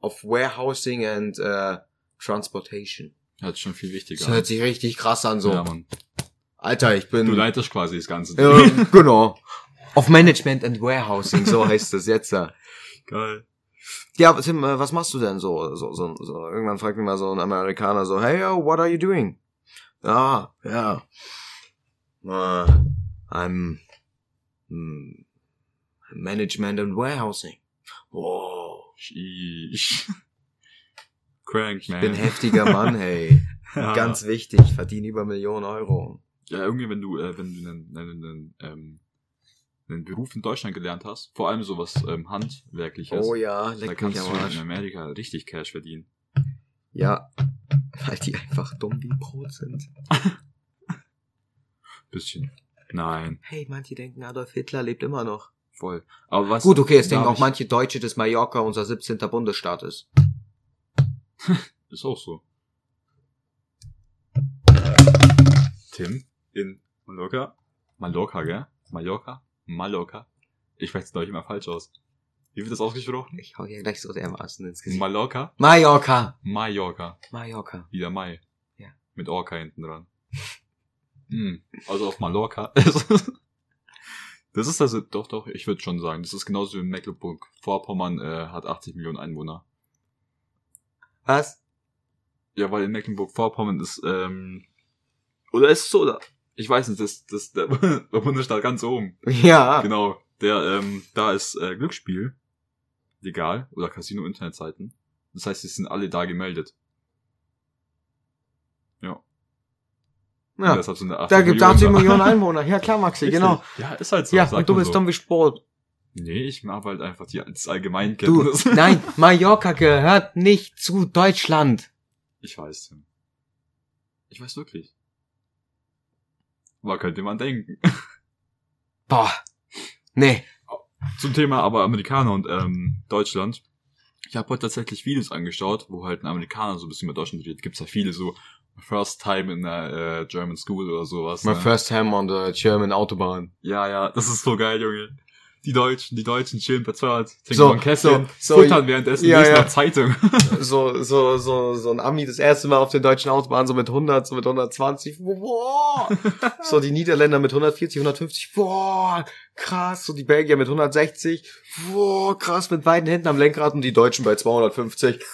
[SPEAKER 1] of Warehousing and äh, Transportation.
[SPEAKER 2] Hört schon viel wichtiger
[SPEAKER 1] Das hört sich richtig krass an, so.
[SPEAKER 2] Ja, Mann.
[SPEAKER 1] Alter, ich bin.
[SPEAKER 2] Du leitest quasi das ganze Ding.
[SPEAKER 1] ja, genau. Of Management and Warehousing, so heißt das jetzt. Ja.
[SPEAKER 2] Geil.
[SPEAKER 1] Ja, Tim, äh, was machst du denn so? so, so, so? Irgendwann fragt mich mal so ein Amerikaner so, hey, yo, what are you doing? Ah, ja. Uh, I'm mm, Management and Warehousing. Wow.
[SPEAKER 2] Sheesh. Crank, man.
[SPEAKER 1] Ich bin heftiger Mann, hey.
[SPEAKER 2] ja.
[SPEAKER 1] Ganz wichtig, verdiene über Millionen Euro.
[SPEAKER 2] Ja, irgendwie, wenn du, äh, wenn du einen, einen, einen, ähm, einen Beruf in Deutschland gelernt hast, vor allem sowas ähm, Handwerkliches,
[SPEAKER 1] Oh ja,
[SPEAKER 2] da
[SPEAKER 1] leck
[SPEAKER 2] kannst du in. Amerika richtig Cash verdienen.
[SPEAKER 1] Ja, weil die einfach dumm wie Brot sind.
[SPEAKER 2] Bisschen. Nein,
[SPEAKER 1] Hey, manche denken, Adolf Hitler lebt immer noch.
[SPEAKER 2] Voll. Aber was?
[SPEAKER 1] Gut, okay, es denken auch manche Deutsche, dass Mallorca unser 17. Bundesstaat ist.
[SPEAKER 2] Ist auch so. Tim in Mallorca. Mallorca, gell? Mallorca? Mallorca? Ich weiß es glaube ich immer falsch aus. Wie wird das ausgesprochen?
[SPEAKER 1] Ich hau dir gleich so dermaßen ins Gesicht.
[SPEAKER 2] Mallorca?
[SPEAKER 1] Mallorca.
[SPEAKER 2] Mallorca.
[SPEAKER 1] Mallorca.
[SPEAKER 2] Wie der Mai.
[SPEAKER 1] Ja.
[SPEAKER 2] Mit Orca hinten dran. Hm. Also auf Mallorca. Das ist also, doch, doch, ich würde schon sagen, das ist genauso wie Mecklenburg-Vorpommern äh, hat 80 Millionen Einwohner.
[SPEAKER 1] Was?
[SPEAKER 2] Ja, weil in Mecklenburg-Vorpommern ist, ähm, oder ist es so, oder? Ich weiß nicht, das, das, der, der Bundesstaat ganz oben.
[SPEAKER 1] Ja.
[SPEAKER 2] Genau. Der, ähm, da ist äh, Glücksspiel legal oder Casino-Internetseiten. Das heißt, die sind alle da gemeldet. Ja.
[SPEAKER 1] Ja.
[SPEAKER 2] Deshalb sind da 80
[SPEAKER 1] Da gibt's 80
[SPEAKER 2] da.
[SPEAKER 1] Millionen Einwohner. Ja, klar, Maxi,
[SPEAKER 2] Richtig.
[SPEAKER 1] genau.
[SPEAKER 2] Ja, ist halt so.
[SPEAKER 1] Ja, und du bist
[SPEAKER 2] so.
[SPEAKER 1] dumm wie Sport.
[SPEAKER 2] Nee, ich mag halt einfach die, das
[SPEAKER 1] Du,
[SPEAKER 2] Allgemeinkenntnis.
[SPEAKER 1] nein, Mallorca gehört nicht zu Deutschland.
[SPEAKER 2] Ich weiß, Tim. Ich weiß wirklich. War könnte man denken.
[SPEAKER 1] Boah. Nee.
[SPEAKER 2] Zum Thema aber Amerikaner und ähm, Deutschland. Ich habe heute tatsächlich Videos angeschaut, wo halt ein Amerikaner so ein bisschen über Deutschland redet. Gibt's ja viele so First Time in der äh, German School oder sowas.
[SPEAKER 1] My
[SPEAKER 2] ne?
[SPEAKER 1] first time on the German Autobahn.
[SPEAKER 2] Ja, ja, das ist so geil, Junge. Die Deutschen, die Deutschen chillen 200, trinken
[SPEAKER 1] So,
[SPEAKER 2] ein Käffchen,
[SPEAKER 1] so, so,
[SPEAKER 2] futtern währenddessen,
[SPEAKER 1] ja, ja.
[SPEAKER 2] Zeitung.
[SPEAKER 1] So, so, so, so ein Ami das erste Mal auf der deutschen Autobahn so mit 100, so mit 120. Boah. So die Niederländer mit 140, 150. Boah, krass. So die Belgier mit 160. Boah, krass mit beiden Händen am Lenkrad und die Deutschen bei 250.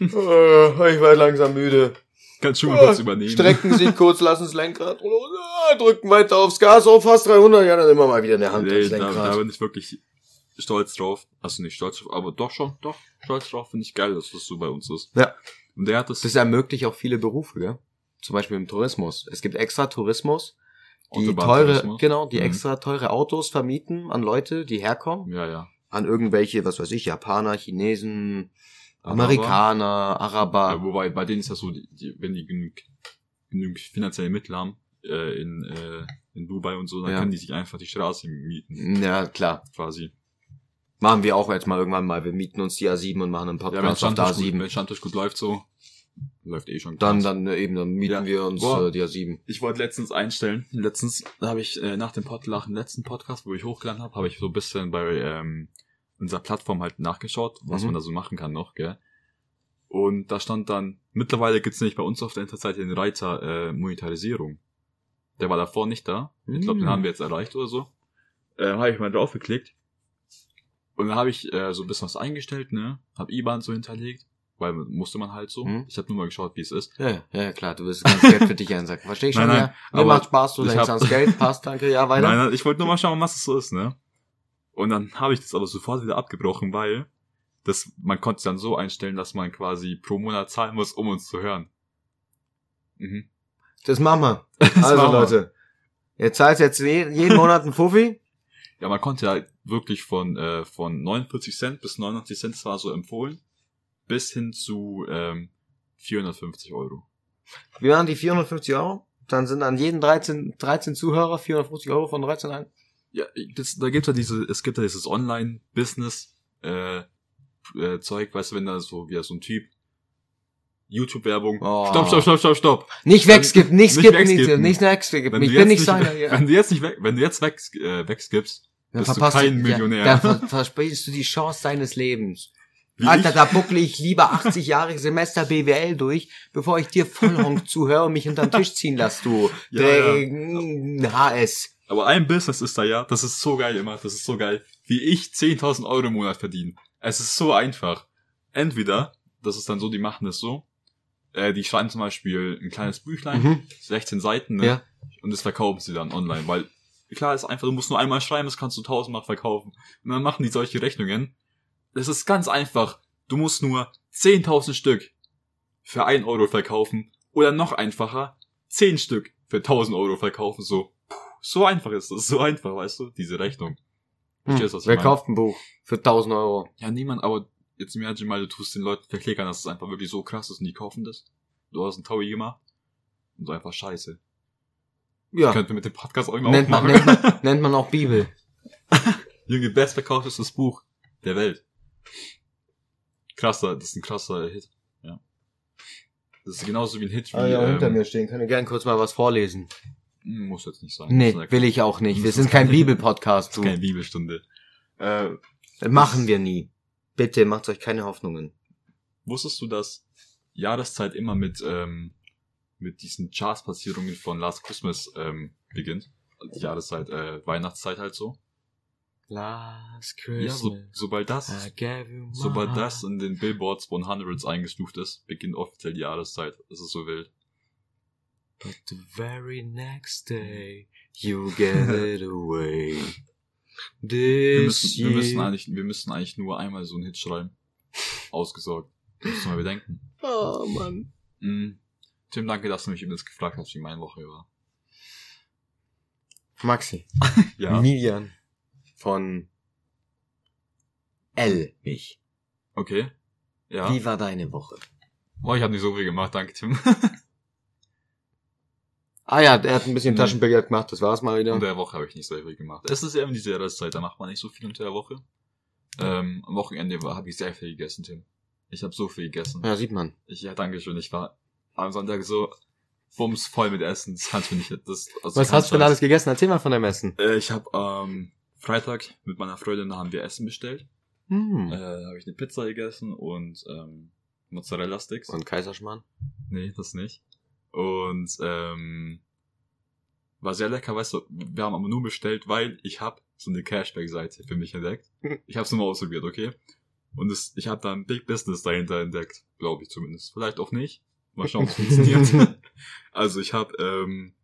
[SPEAKER 1] Äh, ich werde langsam müde.
[SPEAKER 2] Kannst schon mal kurz übernehmen.
[SPEAKER 1] Strecken sich kurz, lassen das Lenkrad runter, drücken weiter aufs Gas, oh, fast 300, ja, dann immer mal wieder in der Hand
[SPEAKER 2] Nee,
[SPEAKER 1] das
[SPEAKER 2] da, da
[SPEAKER 1] Lenkrad.
[SPEAKER 2] bin ich wirklich stolz drauf. Also nicht stolz drauf, aber doch schon, doch, stolz drauf finde ich geil, dass das so bei uns ist.
[SPEAKER 1] Ja.
[SPEAKER 2] Und der hat das,
[SPEAKER 1] Das ermöglicht auch viele Berufe, gell? Zum Beispiel im Tourismus. Es gibt extra Tourismus, die teure, genau, die
[SPEAKER 2] Mhm.
[SPEAKER 1] extra teure Autos vermieten an Leute, die herkommen,
[SPEAKER 2] Ja, ja.
[SPEAKER 1] an irgendwelche, was weiß ich, Japaner, Chinesen,
[SPEAKER 2] Aber-
[SPEAKER 1] Amerikaner, Araber.
[SPEAKER 2] Ja, wobei, bei denen ist das so, die, die, wenn die genug, genug finanzielle Mittel haben, äh, in, äh, in Dubai und so, dann
[SPEAKER 1] Ja.
[SPEAKER 2] können die sich einfach die Straße mieten,
[SPEAKER 1] Ja, klar.
[SPEAKER 2] quasi.
[SPEAKER 1] Machen wir auch jetzt mal irgendwann mal. Wir mieten uns die A7 und machen einen
[SPEAKER 2] Ja,
[SPEAKER 1] Podcast auf der
[SPEAKER 2] Standtisch gut,
[SPEAKER 1] A7.
[SPEAKER 2] wenn Standtisch gut läuft so, läuft eh schon.
[SPEAKER 1] Dann, dann äh, eben, dann mieten
[SPEAKER 2] Ja.
[SPEAKER 1] wir uns
[SPEAKER 2] Boah.
[SPEAKER 1] äh, die A7.
[SPEAKER 2] Ich wollte letztens einstellen. Letztens habe ich äh, nach dem Pod nach dem letzten Podcast, wo ich hochgeladen habe, habe ich so ein bisschen bei ähm, unserer Plattform halt nachgeschaut, was
[SPEAKER 1] Mhm.
[SPEAKER 2] man da so machen kann noch, gell? Und da stand dann, mittlerweile gibt's nämlich bei uns auf der Internetseite den Reiter äh, Monetarisierung. Der war davor nicht da. Ich glaube, den
[SPEAKER 1] Mhm.
[SPEAKER 2] haben wir jetzt erreicht oder so. Äh, habe ich mal drauf geklickt. Und dann habe ich äh, so ein bisschen was eingestellt, ne? Hab IBAN so hinterlegt. weil musste man halt so.
[SPEAKER 1] Mhm.
[SPEAKER 2] Ich habe nur mal geschaut, wie es ist.
[SPEAKER 1] Ja, ja, klar, du wirst das ganze Geld für dich einsacken. Versteh ich schon,
[SPEAKER 2] Nein,
[SPEAKER 1] ja.
[SPEAKER 2] nein,
[SPEAKER 1] Mir
[SPEAKER 2] aber
[SPEAKER 1] macht Spaß, du denkst
[SPEAKER 2] hab-
[SPEAKER 1] ans Geld, passt, danke, ja, weiter.
[SPEAKER 2] Nein, nein, ich wollte nur mal schauen, was es so ist, ne? Und dann habe ich das aber sofort wieder abgebrochen, weil das, man konnte es dann so einstellen, dass man quasi pro Monat zahlen muss, um uns zu hören. Mhm.
[SPEAKER 1] Das machen wir.
[SPEAKER 2] Das
[SPEAKER 1] Also,
[SPEAKER 2] machen wir.
[SPEAKER 1] Leute. Ihr zahlt jetzt je, jeden Monat einen Fuffi.
[SPEAKER 2] Ja, man konnte ja wirklich von, äh, von 49 Cent bis 89 Cent, das war so empfohlen, bis hin zu ähm, 450 Euro.
[SPEAKER 1] Wir waren die 450 Euro. Dann sind an jeden 13, 13 Zuhörer 450 Euro von 13 ein.
[SPEAKER 2] Ja, das, da gibt's ja diese, es gibt ja dieses Online-Business, äh, äh, Zeug, weißt du, wenn da so, wie so ein Typ, YouTube-Werbung,
[SPEAKER 1] Oh.
[SPEAKER 2] stopp, stopp, stopp, stopp, stopp.
[SPEAKER 1] Nicht wegskippen, nicht
[SPEAKER 2] Nicht
[SPEAKER 1] skippen, nicht,
[SPEAKER 2] wegskippen.
[SPEAKER 1] nicht wegskippen.
[SPEAKER 2] Wenn
[SPEAKER 1] Ich
[SPEAKER 2] du
[SPEAKER 1] bin
[SPEAKER 2] jetzt
[SPEAKER 1] nicht seiner. Ja.
[SPEAKER 2] Wenn du jetzt nicht weg, wenn du jetzt weg, äh, wegskippst,
[SPEAKER 1] Dann
[SPEAKER 2] bist du
[SPEAKER 1] verpasst
[SPEAKER 2] kein
[SPEAKER 1] ja,
[SPEAKER 2] Millionär.
[SPEAKER 1] Dann ver versprichst du die Chance deines Lebens.
[SPEAKER 2] wie
[SPEAKER 1] Alter,
[SPEAKER 2] ich,
[SPEAKER 1] da buckle ich lieber 80 Jahre Semester BWL durch, bevor ich dir Vollhonk zuhöre und mich unterm Tisch ziehen lass, du.
[SPEAKER 2] Ja,
[SPEAKER 1] Der HS.
[SPEAKER 2] Aber ein Business ist da ja, das ist so geil immer, das ist so geil, wie ich 10.000 Euro im Monat verdiene. Es ist so einfach. Entweder, das ist dann so, die machen das so, äh, die schreiben zum Beispiel ein kleines Büchlein,
[SPEAKER 1] Mhm.
[SPEAKER 2] 16 Seiten, ne?
[SPEAKER 1] Ja.
[SPEAKER 2] Und das verkaufen sie dann online, weil klar ist einfach, du musst nur einmal schreiben, das kannst du tausendmal verkaufen. Und dann machen die solche Rechnungen. Das ist ganz einfach. Du musst nur 10.000 Stück für 1 Euro verkaufen oder noch einfacher 10 Stück für 1000 Euro verkaufen. So, so einfach ist das, so einfach, weißt du, diese Rechnung. Verstehst du, was ich
[SPEAKER 1] Wer
[SPEAKER 2] meine?
[SPEAKER 1] kauft ein Buch für 1000 Euro?
[SPEAKER 2] Ja, niemand, aber jetzt im Ernst mal, du tust den Leuten verklickern, dass es einfach wirklich so krass ist und die kaufen das. Du hast einen Taui gemacht und so einfach scheiße.
[SPEAKER 1] Ja.
[SPEAKER 2] Könnten wir mit dem Podcast auch immer
[SPEAKER 1] Nennt man,
[SPEAKER 2] aufmachen.
[SPEAKER 1] nennt, man, nennt man auch Bibel.
[SPEAKER 2] Junge, bestverkauftes Buch der Welt. Krasser, das ist ein krasser Hit. Ja. Das ist genauso wie ein Hit wie,
[SPEAKER 1] Ah ja, hinter
[SPEAKER 2] ähm,
[SPEAKER 1] mir stehen. Kann ich gerne kurz mal was vorlesen.
[SPEAKER 2] Muss jetzt nicht sein.
[SPEAKER 1] Nee, will ich auch nicht. Wir sind kein Bibelpodcast,
[SPEAKER 2] keine Bibelstunde. Äh,
[SPEAKER 1] Das machen wir nie. Bitte, macht euch keine Hoffnungen.
[SPEAKER 2] wusstest du, dass Jahreszeit immer mit, ähm, mit diesen Chartsplatzierungen von Last Christmas ähm, beginnt? Die Jahreszeit, äh, Weihnachtszeit halt so.
[SPEAKER 1] Last
[SPEAKER 2] Ja, so, sobald das, sobald das in den Billboards 100s eingestuft ist, beginnt offiziell die Jahreszeit. Das ist so wild.
[SPEAKER 1] But the very next day, you get it away.
[SPEAKER 2] Wir
[SPEAKER 1] This
[SPEAKER 2] müssen, wir müssen eigentlich, wir müssen eigentlich nur einmal so einen Hit schreiben. Ausgesorgt. Musst du mal bedenken.
[SPEAKER 1] Oh, Mann.
[SPEAKER 2] Mhm. Tim, danke, dass du mich übrigens gefragt hast, wie meine Woche war.
[SPEAKER 1] Maxi.
[SPEAKER 2] Ja.
[SPEAKER 1] Milian. Von L. Mich.
[SPEAKER 2] Okay. Ja.
[SPEAKER 1] Wie war deine Woche?
[SPEAKER 2] Oh, ich habe nicht so viel gemacht, danke, Tim.
[SPEAKER 1] Ah ja, er hat ein bisschen
[SPEAKER 2] Mhm.
[SPEAKER 1] Taschenbillard gemacht, das war's mal wieder.
[SPEAKER 2] Unter der Woche habe ich nicht so viel gemacht. Es ist eben diese Jahreszeit, da macht man nicht so viel unter der Woche. Ähm, am Wochenende habe ich sehr viel gegessen, Tim. Ich habe so viel gegessen.
[SPEAKER 1] Ja, sieht man.
[SPEAKER 2] Ich, ja, danke schön. Ich war am Sonntag so bums voll mit Essen. Das kannst du nicht. Das, also
[SPEAKER 1] Was hast du denn alles gegessen? Erzähl mal von deinem Essen.
[SPEAKER 2] Äh, ich habe ähm, Freitag mit meiner Freundin da haben wir Essen bestellt.
[SPEAKER 1] Hm.
[SPEAKER 2] Äh, habe ich eine Pizza gegessen und ähm, Mozzarella Sticks.
[SPEAKER 1] Und Kaiserschmarrn?
[SPEAKER 2] Nee, das nicht. Und ähm, war sehr lecker, weißt du, wir haben aber nur bestellt, weil ich habe so eine Cashback-Seite für mich entdeckt. Ich habe es nur mal ausprobiert, okay? Und es, ich habe da ein Big Business dahinter entdeckt, glaube ich zumindest. Vielleicht auch nicht. Mal schauen, ob es funktioniert. also ich habe ähm,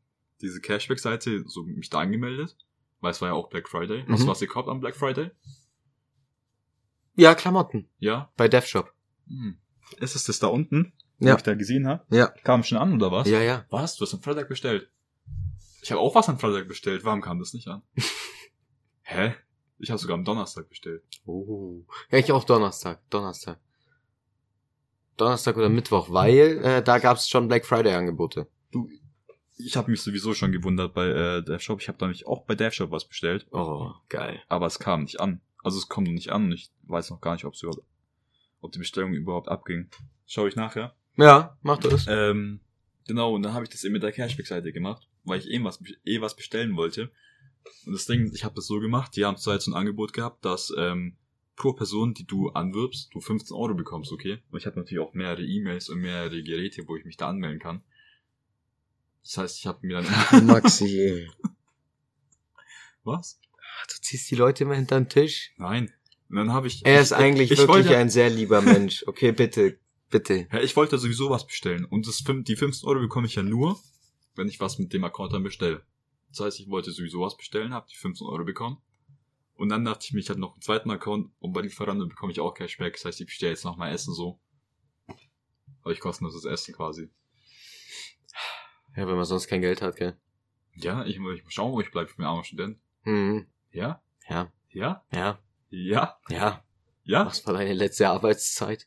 [SPEAKER 2] diese Cashback-Seite so mich da angemeldet, weil es war ja auch Black Friday.
[SPEAKER 1] Mhm.
[SPEAKER 2] was gekauft am Black Friday?
[SPEAKER 1] Ja, Klamotten.
[SPEAKER 2] Ja?
[SPEAKER 1] Bei DevShop.
[SPEAKER 2] Hm. Ist es das da unten,
[SPEAKER 1] Ja.
[SPEAKER 2] ich da gesehen habe?
[SPEAKER 1] Ja.
[SPEAKER 2] Kam schon an, oder was?
[SPEAKER 1] Ja, ja.
[SPEAKER 2] Was? Du hast am Freitag bestellt? Ich habe auch was am Freitag bestellt. Warum kam das nicht an? Hä? Ich habe sogar am Donnerstag bestellt.
[SPEAKER 1] Oh. Ja, ich auch Donnerstag. Donnerstag. Donnerstag oder Mittwoch, weil äh, da gab's schon Black Friday Angebote.
[SPEAKER 2] Du, ich habe mich sowieso schon gewundert bei äh, DevShop. Ich habe da nämlich auch bei DevShop was bestellt,
[SPEAKER 1] Oh, geil.
[SPEAKER 2] aber es kam nicht an. Also es kommt noch nicht an und ich weiß noch gar nicht, überhaupt, ob die Bestellung überhaupt abging. Schau ich nachher.
[SPEAKER 1] Ja, mach das.
[SPEAKER 2] Ähm, genau, und dann habe ich das eben mit der Cashback-Seite gemacht, weil ich eh was, eh was bestellen wollte. Und das Ding, ich habe das so gemacht, die haben zurzeit so ein Angebot gehabt, dass ähm, pro Person, die du anwirbst, du 15 Euro bekommst, okay? Und ich habe natürlich auch mehrere E-Mails und mehrere Geräte, wo ich mich da anmelden kann. Das heißt, ich habe mir dann...
[SPEAKER 1] Maxi.
[SPEAKER 2] was?
[SPEAKER 1] Du ziehst die Leute immer hinter den Tisch.
[SPEAKER 2] Nein. Und dann habe ich...
[SPEAKER 1] Er ist
[SPEAKER 2] ich,
[SPEAKER 1] eigentlich
[SPEAKER 2] ich
[SPEAKER 1] wirklich
[SPEAKER 2] wollte,
[SPEAKER 1] ein sehr lieber Mensch. Okay, bitte. Bitte.
[SPEAKER 2] Ja, ich wollte sowieso was bestellen. Und das, die 15 Euro bekomme ich ja nur, wenn ich was mit dem Account dann bestelle. Das heißt, ich wollte sowieso was bestellen, habe die 15 Euro bekommen. Und dann dachte ich mir, ich hatte noch einen zweiten Account und bei Lieferanten bekomme ich auch Cashback. Das heißt, ich bestelle jetzt noch mal Essen so. Aber ich kostenloses Essen quasi.
[SPEAKER 1] Ja, wenn man sonst kein Geld hat, gell?
[SPEAKER 2] Ja, ich, muss- ich muss schauen, wo ich bleibe. Ich bin armer Student.
[SPEAKER 1] Mhm.
[SPEAKER 2] Ja?
[SPEAKER 1] Ja,
[SPEAKER 2] Ja?
[SPEAKER 1] ja,
[SPEAKER 2] Ja?
[SPEAKER 1] ja.
[SPEAKER 2] Ja?
[SPEAKER 1] Was war deine letzte Arbeitszeit?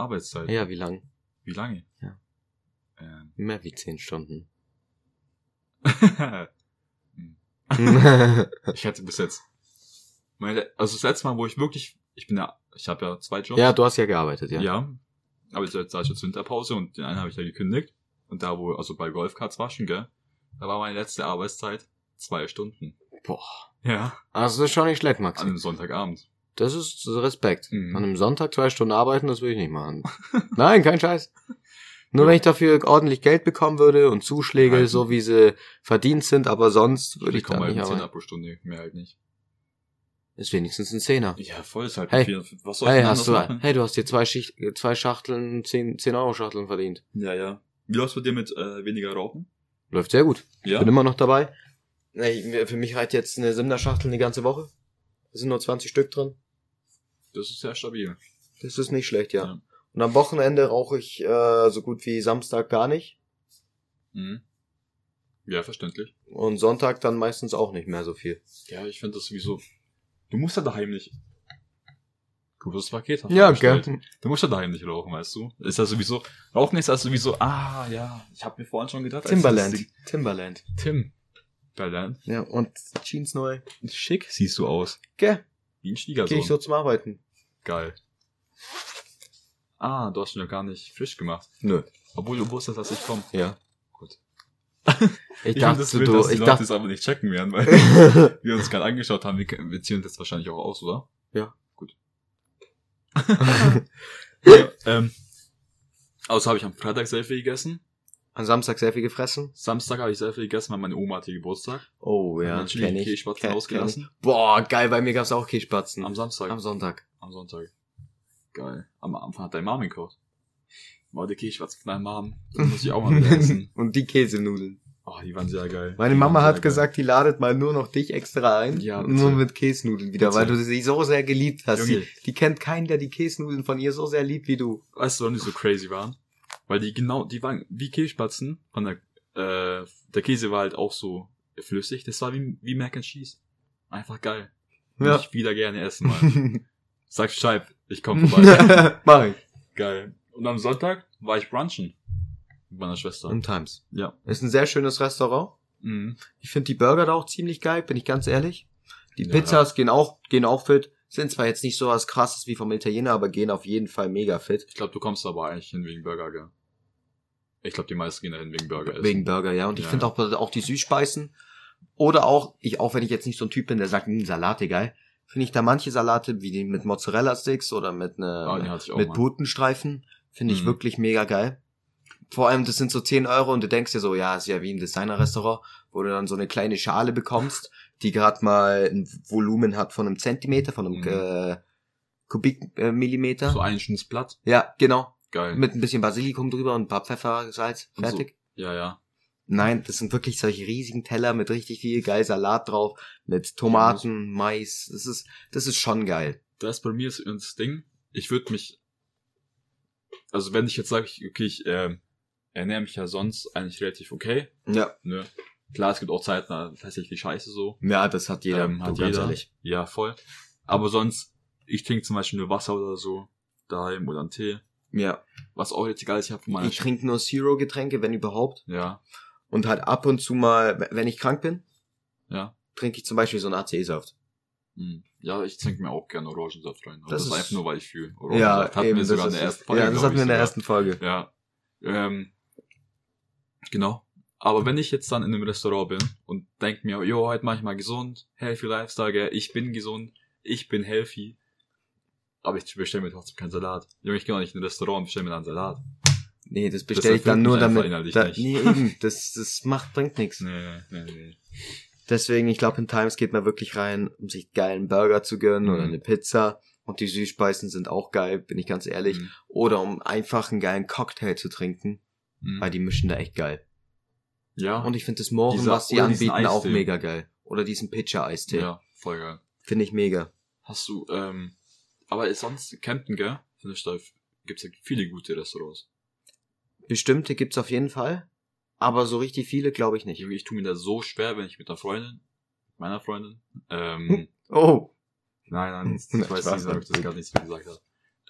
[SPEAKER 2] Arbeitszeit.
[SPEAKER 1] Ja, wie lang?
[SPEAKER 2] Wie lange?
[SPEAKER 1] Ja.
[SPEAKER 2] Ähm.
[SPEAKER 1] Mehr wie zehn Stunden.
[SPEAKER 2] ich hatte bis jetzt. Meine, also das letzte Mal, wo ich wirklich, ich bin ja, ich habe ja zwei Jobs.
[SPEAKER 1] ja, du hast ja gearbeitet, ja.
[SPEAKER 2] Ja. Aber jetzt da ist jetzt Winterpause und den einen habe ich ja gekündigt. Und da, wo, also bei Golfkarts waschen, gell? Da war meine letzte Arbeitszeit zwei Stunden.
[SPEAKER 1] Boah.
[SPEAKER 2] Ja.
[SPEAKER 1] Also das ist schon nicht schlecht, Max.
[SPEAKER 2] An einem Sonntagabend.
[SPEAKER 1] Das ist Respekt.
[SPEAKER 2] Mhm.
[SPEAKER 1] An einem Sonntag zwei Stunden arbeiten, das will ich nicht machen. Nein, kein Scheiß. Nur wenn ich dafür ordentlich Geld bekommen würde und Zuschläge,
[SPEAKER 2] Nein.
[SPEAKER 1] so wie sie verdient sind, aber sonst würde ich
[SPEAKER 2] komme
[SPEAKER 1] da nicht
[SPEAKER 2] Zehner
[SPEAKER 1] arbeiten.
[SPEAKER 2] pro Stunde, mehr halt nicht.
[SPEAKER 1] Ist wenigstens ein Zehner.
[SPEAKER 2] Ja, voll ist halt
[SPEAKER 1] Hey.
[SPEAKER 2] viel. Was soll
[SPEAKER 1] Hey,
[SPEAKER 2] ich
[SPEAKER 1] hast du,
[SPEAKER 2] machen?
[SPEAKER 1] hey, du hast dir zwei, Schicht, zwei Schachteln, zehn, zehn Euro Schachteln verdient.
[SPEAKER 2] Ja, ja. Wie läuft's bei dir mit äh, weniger Rauchen?
[SPEAKER 1] Läuft sehr gut.
[SPEAKER 2] Ja.
[SPEAKER 1] Bin immer noch dabei. Nee, für mich reicht jetzt eine Simner Schachtel eine ganze Woche. Da sind nur 20 Stück drin.
[SPEAKER 2] Das ist sehr stabil.
[SPEAKER 1] Das ist nicht schlecht, ja.
[SPEAKER 2] Ja.
[SPEAKER 1] Und am Wochenende rauche ich äh, so gut wie Samstag gar nicht.
[SPEAKER 2] Mhm. Ja, verständlich.
[SPEAKER 1] Und Sonntag dann meistens auch nicht mehr so viel.
[SPEAKER 2] Ja, ich finde das sowieso. Du musst ja daheim nicht. Gutes Paket hast du
[SPEAKER 1] Ja, gell.
[SPEAKER 2] Du musst ja daheim nicht rauchen, weißt du? Ist ja sowieso. Rauchen ist ja sowieso. Ah, ja. Ich habe mir vorhin schon gedacht. als
[SPEAKER 1] Timberland.
[SPEAKER 2] Ding-
[SPEAKER 1] Timberland.
[SPEAKER 2] Tim. Timberland.
[SPEAKER 1] Ja, und Jeans neu.
[SPEAKER 2] Schick siehst du aus.
[SPEAKER 1] Gell?
[SPEAKER 2] Wie ein
[SPEAKER 1] Geh
[SPEAKER 2] Schwiegersohn.
[SPEAKER 1] ich so zum Arbeiten.
[SPEAKER 2] Geil. Ah, du hast ihn ja gar nicht frisch gemacht.
[SPEAKER 1] Nö.
[SPEAKER 2] Obwohl du wusstest, dass ich komme.
[SPEAKER 1] Ja.
[SPEAKER 2] Gut.
[SPEAKER 1] Ich,
[SPEAKER 2] find
[SPEAKER 1] dachte,
[SPEAKER 2] das wild,
[SPEAKER 1] du,
[SPEAKER 2] dass die
[SPEAKER 1] ich
[SPEAKER 2] Leute
[SPEAKER 1] dachte,
[SPEAKER 2] das aber nicht checken werden, weil wir uns gerade angeschaut haben. Wir, wir ziehen das wahrscheinlich auch aus, oder?
[SPEAKER 1] Ja.
[SPEAKER 2] Gut. ja, ähm, außer habe ich am Freitag sehr viel gegessen.
[SPEAKER 1] An Samstag sehr viel gefressen.
[SPEAKER 2] Samstag habe ich sehr viel gegessen, weil meine Oma hatte Geburtstag.
[SPEAKER 1] Oh, ja, kenn ich.
[SPEAKER 2] Kässpatzen
[SPEAKER 1] Kenn-
[SPEAKER 2] ausgelassen.
[SPEAKER 1] kenn ich. Boah, geil, bei mir gab's auch Kässpatzen.
[SPEAKER 2] Am Samstag.
[SPEAKER 1] Am Sonntag.
[SPEAKER 2] Am Sonntag. Geil. Am Anfang hat deine Mom gekocht. War die Käsespatzen von deiner Mom. Das muss ich auch mal wieder essen.
[SPEAKER 1] Und die Käsenudeln.
[SPEAKER 2] Oh, die waren sehr geil.
[SPEAKER 1] Meine
[SPEAKER 2] Die
[SPEAKER 1] Mama hat gesagt, die ladet mal nur noch dich extra ein.
[SPEAKER 2] Ja,
[SPEAKER 1] und nur
[SPEAKER 2] bitte.
[SPEAKER 1] mit Käsenudeln wieder,
[SPEAKER 2] Bitte.
[SPEAKER 1] weil du sie so sehr geliebt hast. Die, die kennt keinen, der die Käsenudeln von ihr so sehr liebt wie du.
[SPEAKER 2] Weißt du, warum die so crazy waren? Weil die genau, die waren wie Käsespatzen. Von der, äh, der Käse war halt auch so flüssig. Das war wie, wie Mac and Cheese. Einfach geil.
[SPEAKER 1] Ja.
[SPEAKER 2] Ich wieder gerne essen mal. Sag Scheib, ich komm vorbei.
[SPEAKER 1] Mach ich.
[SPEAKER 2] geil. Und am Sonntag war ich brunchen. Mit meiner Schwester.
[SPEAKER 1] Und Times.
[SPEAKER 2] Ja.
[SPEAKER 1] Ist ein sehr schönes Restaurant.
[SPEAKER 2] Mhm.
[SPEAKER 1] Ich finde die Burger da auch ziemlich geil, bin ich ganz ehrlich. Die
[SPEAKER 2] Ja.
[SPEAKER 1] Pizzas gehen auch, gehen auch fit. Sind zwar jetzt nicht so was krasses wie vom Italiener, aber gehen auf jeden Fall mega fit.
[SPEAKER 2] Ich glaube, du kommst aber eigentlich hin wegen Burger, gell? Ich glaube, die meisten gehen dahin wegen Burger essen.
[SPEAKER 1] Wegen Burger, ja. Und ich
[SPEAKER 2] Ja,
[SPEAKER 1] finde
[SPEAKER 2] ja.
[SPEAKER 1] auch, auch die Süßspeisen. Oder auch, ich, auch wenn ich jetzt nicht so ein Typ bin, der sagt, hm, Salate geil, finde ich da manche Salate, wie die mit Mozzarella-Sticks oder mit, ne,
[SPEAKER 2] Ah,
[SPEAKER 1] mit. Putenstreifen, finde ich
[SPEAKER 2] Mhm.
[SPEAKER 1] wirklich mega geil. Vor allem, das sind so 10 Euro und du denkst dir so, ja, ist ja wie ein Designer-Restaurant, wo du dann so eine kleine Schale bekommst, die gerade mal ein Volumen hat von einem Zentimeter, von einem
[SPEAKER 2] Mhm.
[SPEAKER 1] äh, Kubikmillimeter.
[SPEAKER 2] So ein schönes Blatt.
[SPEAKER 1] ja, genau.
[SPEAKER 2] Geil.
[SPEAKER 1] Mit ein bisschen Basilikum drüber und ein paar Pfeffer, Salz,
[SPEAKER 2] Und so.
[SPEAKER 1] fertig.
[SPEAKER 2] ja, ja.
[SPEAKER 1] Nein, das sind wirklich solche riesigen Teller mit richtig viel geil Salat drauf, mit Tomaten, Mais. Das ist, das ist schon geil.
[SPEAKER 2] Das bei mir ist das Ding. Ich würde mich, also wenn ich jetzt sage, ich- okay, ich äh, ernähre mich ja sonst eigentlich relativ okay.
[SPEAKER 1] Ja.
[SPEAKER 2] Ne? Klar, es gibt auch Zeiten, da tatsächlich scheiße so.
[SPEAKER 1] Ja, das hat jeder.
[SPEAKER 2] Ähm, hat jeder.
[SPEAKER 1] ehrlich.
[SPEAKER 2] Ja, voll. Aber sonst, ich trinke zum Beispiel nur Wasser oder so daheim oder einen Tee.
[SPEAKER 1] Ja.
[SPEAKER 2] Was auch jetzt egal ist, ich habe von meiner
[SPEAKER 1] Ich trinke nur Zero-Getränke, wenn überhaupt.
[SPEAKER 2] Ja,
[SPEAKER 1] Und halt ab und zu mal, wenn ich krank bin,
[SPEAKER 2] ja.
[SPEAKER 1] trinke ich zum Beispiel so einen AC-Saft.
[SPEAKER 2] Hm. Ja, ich trinke mir auch gerne Orangensaft rein. Aber
[SPEAKER 1] Das
[SPEAKER 2] das, ist einfach nur, weil ich fühle.
[SPEAKER 1] Ja,
[SPEAKER 2] hatten
[SPEAKER 1] eben,
[SPEAKER 2] wir sogar in der ersten Folge.
[SPEAKER 1] ja, das hatten wir in der
[SPEAKER 2] sogar.
[SPEAKER 1] ersten Folge.
[SPEAKER 2] Ja. Ähm, genau. Aber wenn ich jetzt dann in einem Restaurant bin und denk mir, jo, heute mach ich mal gesund, healthy Lifestyle, ich bin gesund, ich bin healthy, aber ich bestelle mir trotzdem keinen Salat. Junge, ich gehe auch nicht in ein Restaurant und bestelle mir dann einen Salat.
[SPEAKER 1] Nee, das bestelle ich dann nur damit. Da,
[SPEAKER 2] nicht.
[SPEAKER 1] nee, eben, das, das macht, bringt nichts.
[SPEAKER 2] Nee, nee, nee.
[SPEAKER 1] Deswegen, ich glaube, in Times geht man wirklich rein, um sich geilen Burger zu gönnen oder
[SPEAKER 2] Mhm.
[SPEAKER 1] eine Pizza. Und die Süßspeisen sind auch geil, bin ich ganz ehrlich.
[SPEAKER 2] Mhm.
[SPEAKER 1] Oder um einfach einen geilen Cocktail zu trinken,
[SPEAKER 2] Mhm.
[SPEAKER 1] weil die mischen da echt geil.
[SPEAKER 2] Ja,
[SPEAKER 1] Und ich finde das Mohren, was die
[SPEAKER 2] oder
[SPEAKER 1] anbieten, auch mega geil. Oder diesen Pitcher-Eistee.
[SPEAKER 2] ja, voll geil.
[SPEAKER 1] Finde ich mega.
[SPEAKER 2] Hast du, ähm, aber sonst Campen, gell? Finde ich, da gibt's ja viele gute Restaurants.
[SPEAKER 1] Bestimmte gibt's auf jeden Fall. Aber so richtig viele glaube ich nicht.
[SPEAKER 2] Ich, ich tue mir da so schwer, wenn ich mit einer Freundin, meiner Freundin, ähm,
[SPEAKER 1] Oh.
[SPEAKER 2] nein, nein, ich weiß
[SPEAKER 1] Spaß,
[SPEAKER 2] nicht, ob ich das gerade nicht so gesagt habe.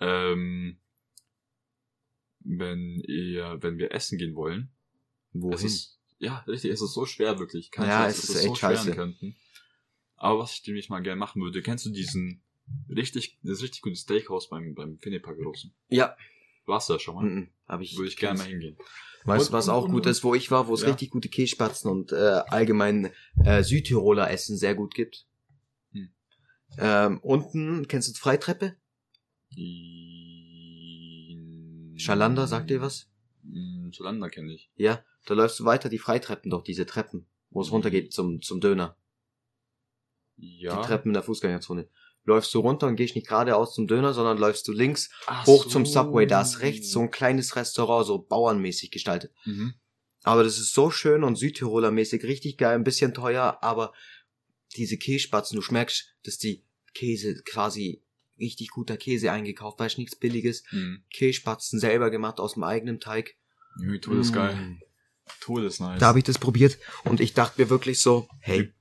[SPEAKER 2] Ähm, wenn ihr, wenn wir essen gehen wollen,
[SPEAKER 1] Wohin?
[SPEAKER 2] Es ist, ja, richtig, es ist so schwer, wirklich. Kein
[SPEAKER 1] Ja, es ist
[SPEAKER 2] ist so
[SPEAKER 1] echt
[SPEAKER 2] schwer
[SPEAKER 1] scheiße.
[SPEAKER 2] Aber was ich nämlich mal gerne machen würde, kennst du diesen richtig, das richtig gute Steakhouse beim, beim Finepa Großen?
[SPEAKER 1] ja.
[SPEAKER 2] Warst du da schon mal?
[SPEAKER 1] Mhm. Hab ich.
[SPEAKER 2] Würde ich gerne mal hingehen.
[SPEAKER 1] Weißt du, was auch gut ist, wo ich war, wo es
[SPEAKER 2] Ja.
[SPEAKER 1] richtig gute Kässpatzen und äh, allgemein äh, Südtiroler Essen sehr gut gibt?
[SPEAKER 2] Hm.
[SPEAKER 1] Ähm, unten, kennst du die Freitreppe?
[SPEAKER 2] I-
[SPEAKER 1] Schalander, sagt dir was?
[SPEAKER 2] Mm, Schalander kenne ich.
[SPEAKER 1] Ja, da läufst du weiter die Freitreppen doch, diese Treppen, wo es
[SPEAKER 2] Mhm.
[SPEAKER 1] runtergeht zum, zum Döner.
[SPEAKER 2] Ja.
[SPEAKER 1] Die Treppen in der Fußgängerzone. Läufst du runter und gehst nicht geradeaus zum Döner, sondern läufst du links
[SPEAKER 2] Ach
[SPEAKER 1] hoch
[SPEAKER 2] so.
[SPEAKER 1] zum Subway. Da ist rechts so ein kleines Restaurant, so bauernmäßig gestaltet.
[SPEAKER 2] Mhm.
[SPEAKER 1] Aber das ist so schön und Südtiroler-mäßig richtig geil, ein bisschen teuer, aber diese Kässpatzen, du schmeckst, dass die Käse quasi richtig guter Käse eingekauft, weißt nichts billiges.
[SPEAKER 2] Mhm.
[SPEAKER 1] Kässpatzen selber gemacht aus dem eigenen Teig.
[SPEAKER 2] Junge, Todesgeil.
[SPEAKER 1] Mm.
[SPEAKER 2] Todesnice.
[SPEAKER 1] Da habe ich das probiert und ich dachte mir wirklich so, hey,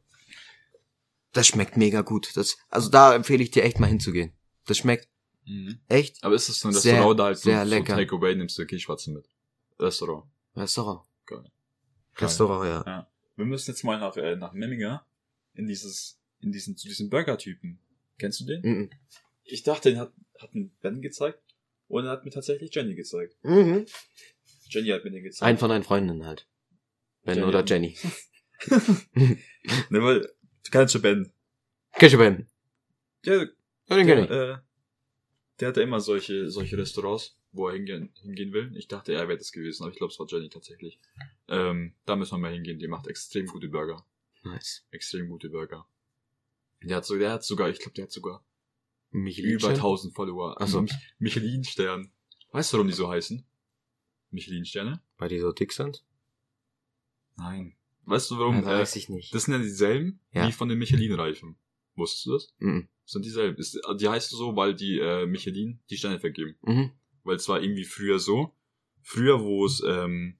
[SPEAKER 1] das schmeckt mega gut. Das, also da empfehle ich dir echt mal hinzugehen. Das schmeckt
[SPEAKER 2] Mhm.
[SPEAKER 1] echt
[SPEAKER 2] Aber ist so ein
[SPEAKER 1] Sehr,
[SPEAKER 2] Restaurant, da halt so,
[SPEAKER 1] sehr
[SPEAKER 2] so
[SPEAKER 1] lecker.
[SPEAKER 2] Takeaway nimmst du Kirschwatzen mit? Restaurant.
[SPEAKER 1] Restaurant.
[SPEAKER 2] Geil.
[SPEAKER 1] Restaurant, ja.
[SPEAKER 2] Wir müssen jetzt mal nach, äh, nach Memminger in dieses, in diesen, zu diesem Burger-Typen. Kennst du den?
[SPEAKER 1] Mhm.
[SPEAKER 2] Ich dachte, den hat, hat mir Ben gezeigt. Und er hat mir tatsächlich Jenny gezeigt.
[SPEAKER 1] Mhm.
[SPEAKER 2] Jenny hat mir den gezeigt.
[SPEAKER 1] Ein von deinen Freundinnen halt. Ben
[SPEAKER 2] Jenny.
[SPEAKER 1] oder Jenny.
[SPEAKER 2] Ne, weil, kennst schon Ben.
[SPEAKER 1] Kennst du Ben?
[SPEAKER 2] Der,
[SPEAKER 1] Ja, den kenn
[SPEAKER 2] der,
[SPEAKER 1] ich.
[SPEAKER 2] äh, der hatte immer solche, solche Restaurants, wo er hingehen, hingehen will. Ich dachte, er wäre das gewesen, aber ich glaube, es war Jenny tatsächlich. Ähm, da müssen wir mal hingehen. Die macht extrem gute Burger.
[SPEAKER 1] Nice.
[SPEAKER 2] Extrem gute Burger. Der hat so, der hat sogar, ich glaube, der hat sogar über 1000 Follower.
[SPEAKER 1] Ach so.
[SPEAKER 2] Mich- Michelin-Stern. Weißt du, warum die so heißen? Michelin-Sterne?
[SPEAKER 1] Weil die so dick sind?
[SPEAKER 2] Nein. Weißt du, warum?
[SPEAKER 1] Ja,
[SPEAKER 2] äh,
[SPEAKER 1] weiß ich nicht.
[SPEAKER 2] das sind ja dieselben
[SPEAKER 1] Ja.
[SPEAKER 2] wie von den Michelin-Reifen. Wusstest du das?
[SPEAKER 1] Mhm.
[SPEAKER 2] Das sind dieselben. Ist, die heißen so, weil die äh, Michelin die Sterne vergeben.
[SPEAKER 1] Mhm.
[SPEAKER 2] Weil es war irgendwie früher so. Früher, wo es, ähm,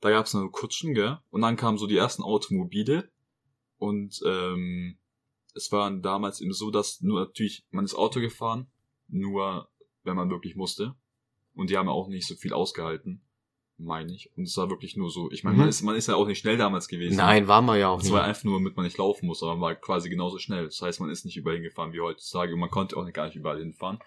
[SPEAKER 2] da gab es noch Kutschen, gell? Und dann kamen so die ersten Automobile. Und ähm, es war damals eben so, dass nur natürlich, man ist Auto gefahren, nur wenn man wirklich musste. Und die haben auch nicht so viel ausgehalten, meine ich. Und es war wirklich nur so, ich meine,
[SPEAKER 1] Mhm.
[SPEAKER 2] man, ist, man ist ja auch nicht schnell damals gewesen.
[SPEAKER 1] Nein, war man ja auch
[SPEAKER 2] Es
[SPEAKER 1] nicht.
[SPEAKER 2] war einfach nur, damit man nicht laufen muss, aber man war quasi genauso schnell. Das heißt, man ist nicht überall hingefahren wie heutzutage und man konnte auch gar nicht überall hinfahren.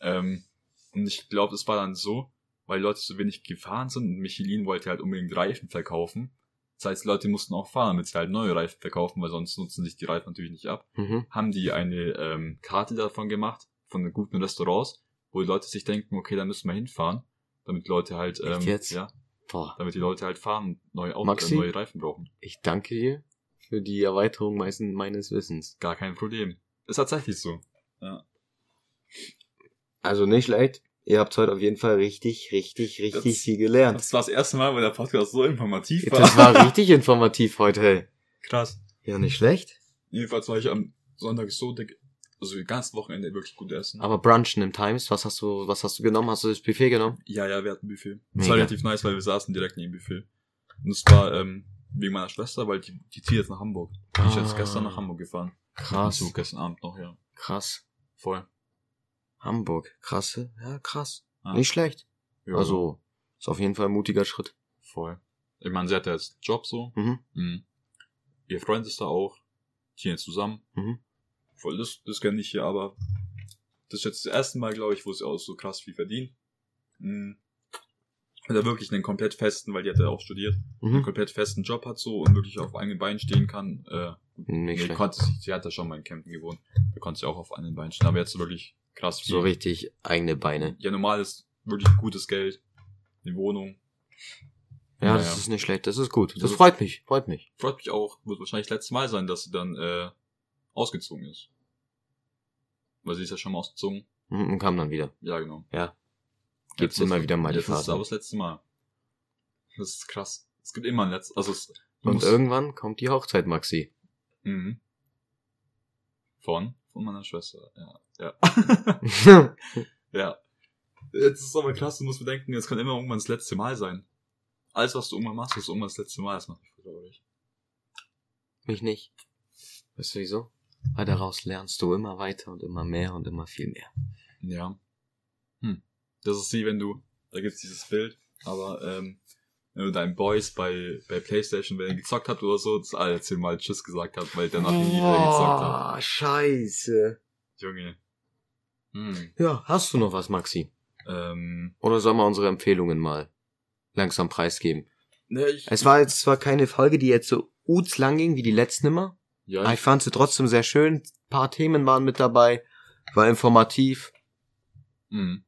[SPEAKER 2] Ähm, und ich glaube, es war dann so, weil Leute so wenig gefahren sind und Michelin wollte halt unbedingt Reifen verkaufen. Das heißt, Leute mussten auch fahren, damit sie halt neue Reifen verkaufen, weil sonst nutzen sich die Reifen natürlich nicht ab.
[SPEAKER 1] Mhm.
[SPEAKER 2] Haben die eine ähm, Karte davon gemacht, von den guten Restaurants, wo die Leute sich denken, okay, da müssen wir hinfahren, damit Leute halt, ähm,
[SPEAKER 1] jetzt?
[SPEAKER 2] ja,
[SPEAKER 1] Boah.
[SPEAKER 2] damit die Leute halt fahren neue, Autos,
[SPEAKER 1] Maxi?
[SPEAKER 2] äh, neue Reifen brauchen.
[SPEAKER 1] Ich danke dir für die Erweiterung meines, meines Wissens.
[SPEAKER 2] Gar kein Problem. Ist tatsächlich so.
[SPEAKER 1] Also nicht schlecht. Ihr habt heute auf jeden Fall richtig, richtig, richtig
[SPEAKER 2] Das-
[SPEAKER 1] viel gelernt.
[SPEAKER 2] Das war das erste Mal, wo der Podcast so informativ
[SPEAKER 1] Das war richtig informativ heute, hey.
[SPEAKER 2] krass.
[SPEAKER 1] Ja, nicht schlecht.
[SPEAKER 2] Jedenfalls war ich am Sonntag so dick, also das ganze Wochenende wirklich gut essen.
[SPEAKER 1] Aber Brunchen im Times, was hast du, was hast du genommen? Hast du das Buffet genommen?
[SPEAKER 2] Ja, ja, wir hatten ein Buffet. Das
[SPEAKER 1] Mega.
[SPEAKER 2] war relativ nice, weil wir saßen direkt neben dem Buffet. Und es war ähm, wegen meiner Schwester, weil die, die zieht jetzt nach Hamburg. Die ist jetzt
[SPEAKER 1] Ah.
[SPEAKER 2] gestern nach Hamburg gefahren.
[SPEAKER 1] Krass.
[SPEAKER 2] So, gestern Abend noch, ja.
[SPEAKER 1] Krass.
[SPEAKER 2] Voll.
[SPEAKER 1] Hamburg. Krasse. Ja, krass.
[SPEAKER 2] Ah.
[SPEAKER 1] Nicht schlecht.
[SPEAKER 2] Ja,
[SPEAKER 1] Also, ist auf jeden Fall ein mutiger Schritt.
[SPEAKER 2] Voll. Ich meine, sie hat ja jetzt Job so.
[SPEAKER 1] Mhm.
[SPEAKER 2] Mhm. Ihr Freund ist da auch. Die jetzt zusammen.
[SPEAKER 1] Mhm.
[SPEAKER 2] Voll, das, das kenne ich hier, aber das ist jetzt das erste Mal, glaube ich, wo sie auch so krass viel verdient. Mhm. Oder wirklich einen komplett festen, weil die hat ja auch studiert, einen
[SPEAKER 1] Mhm.
[SPEAKER 2] komplett festen Job hat so und wirklich auf eigenen Beinen stehen kann. Äh,
[SPEAKER 1] Nicht
[SPEAKER 2] nee, konnte sie, sie hat ja schon mal in Campen gewohnt. Da konnte sie auch auf eigenen Beinen stehen, aber jetzt wirklich krass viel.
[SPEAKER 1] So richtig eigene Beine.
[SPEAKER 2] Ja, normales, wirklich gutes Geld. Die Wohnung.
[SPEAKER 1] Ja,
[SPEAKER 2] Ja,
[SPEAKER 1] das ist nicht schlecht. Das ist gut. Das
[SPEAKER 2] Das ist-
[SPEAKER 1] freut mich. Freut mich.
[SPEAKER 2] Freut mich auch, wird wahrscheinlich das letzte Mal sein, dass sie dann äh, ausgezogen ist. Weil sie ist ja schon mal ausgezogen.
[SPEAKER 1] Mhm, Und kam dann wieder.
[SPEAKER 2] Ja, genau.
[SPEAKER 1] Gibt's
[SPEAKER 2] Jetzt
[SPEAKER 1] immer
[SPEAKER 2] ist-
[SPEAKER 1] wieder mal die
[SPEAKER 2] jetzt ist
[SPEAKER 1] Phase.
[SPEAKER 2] aber das letzte Mal. Das ist krass. Es gibt immer ein letztes, also es,
[SPEAKER 1] Und irgendwann kommt die Hochzeit, Maxi.
[SPEAKER 2] Mhm. Von? Von meiner Schwester, ja. Ja. ja. Jetzt ist aber krass, du musst bedenken, es kann immer irgendwann das letzte Mal sein. Alles, was du irgendwann machst, ist irgendwann das letzte Mal. Das macht mich traurig.
[SPEAKER 1] Mich nicht. Weißt du wieso? Weil daraus lernst du immer weiter und immer mehr und immer viel mehr.
[SPEAKER 2] Ja. Hm. Das ist wie wenn du, da gibt's dieses Bild, aber ähm, wenn du deinen Boys bei, bei Playstation, wenn er gezockt hat oder so, das alle zehnmal Tschüss gesagt hat, weil der nach nie wieder gezockt hat.
[SPEAKER 1] Oh, scheiße.
[SPEAKER 2] Junge. Hm.
[SPEAKER 1] Ja, hast du noch was, Maxi?
[SPEAKER 2] Ähm,
[SPEAKER 1] Oder sollen wir unsere Empfehlungen mal langsam preisgeben?
[SPEAKER 2] ne, ich,
[SPEAKER 1] Es war jetzt zwar keine Folge, die jetzt so uts lang ging wie die letzten immer,
[SPEAKER 2] ja,
[SPEAKER 1] aber
[SPEAKER 2] ich,
[SPEAKER 1] fand sie trotzdem sehr schön. Ein paar Themen waren mit dabei, war informativ.
[SPEAKER 2] hm.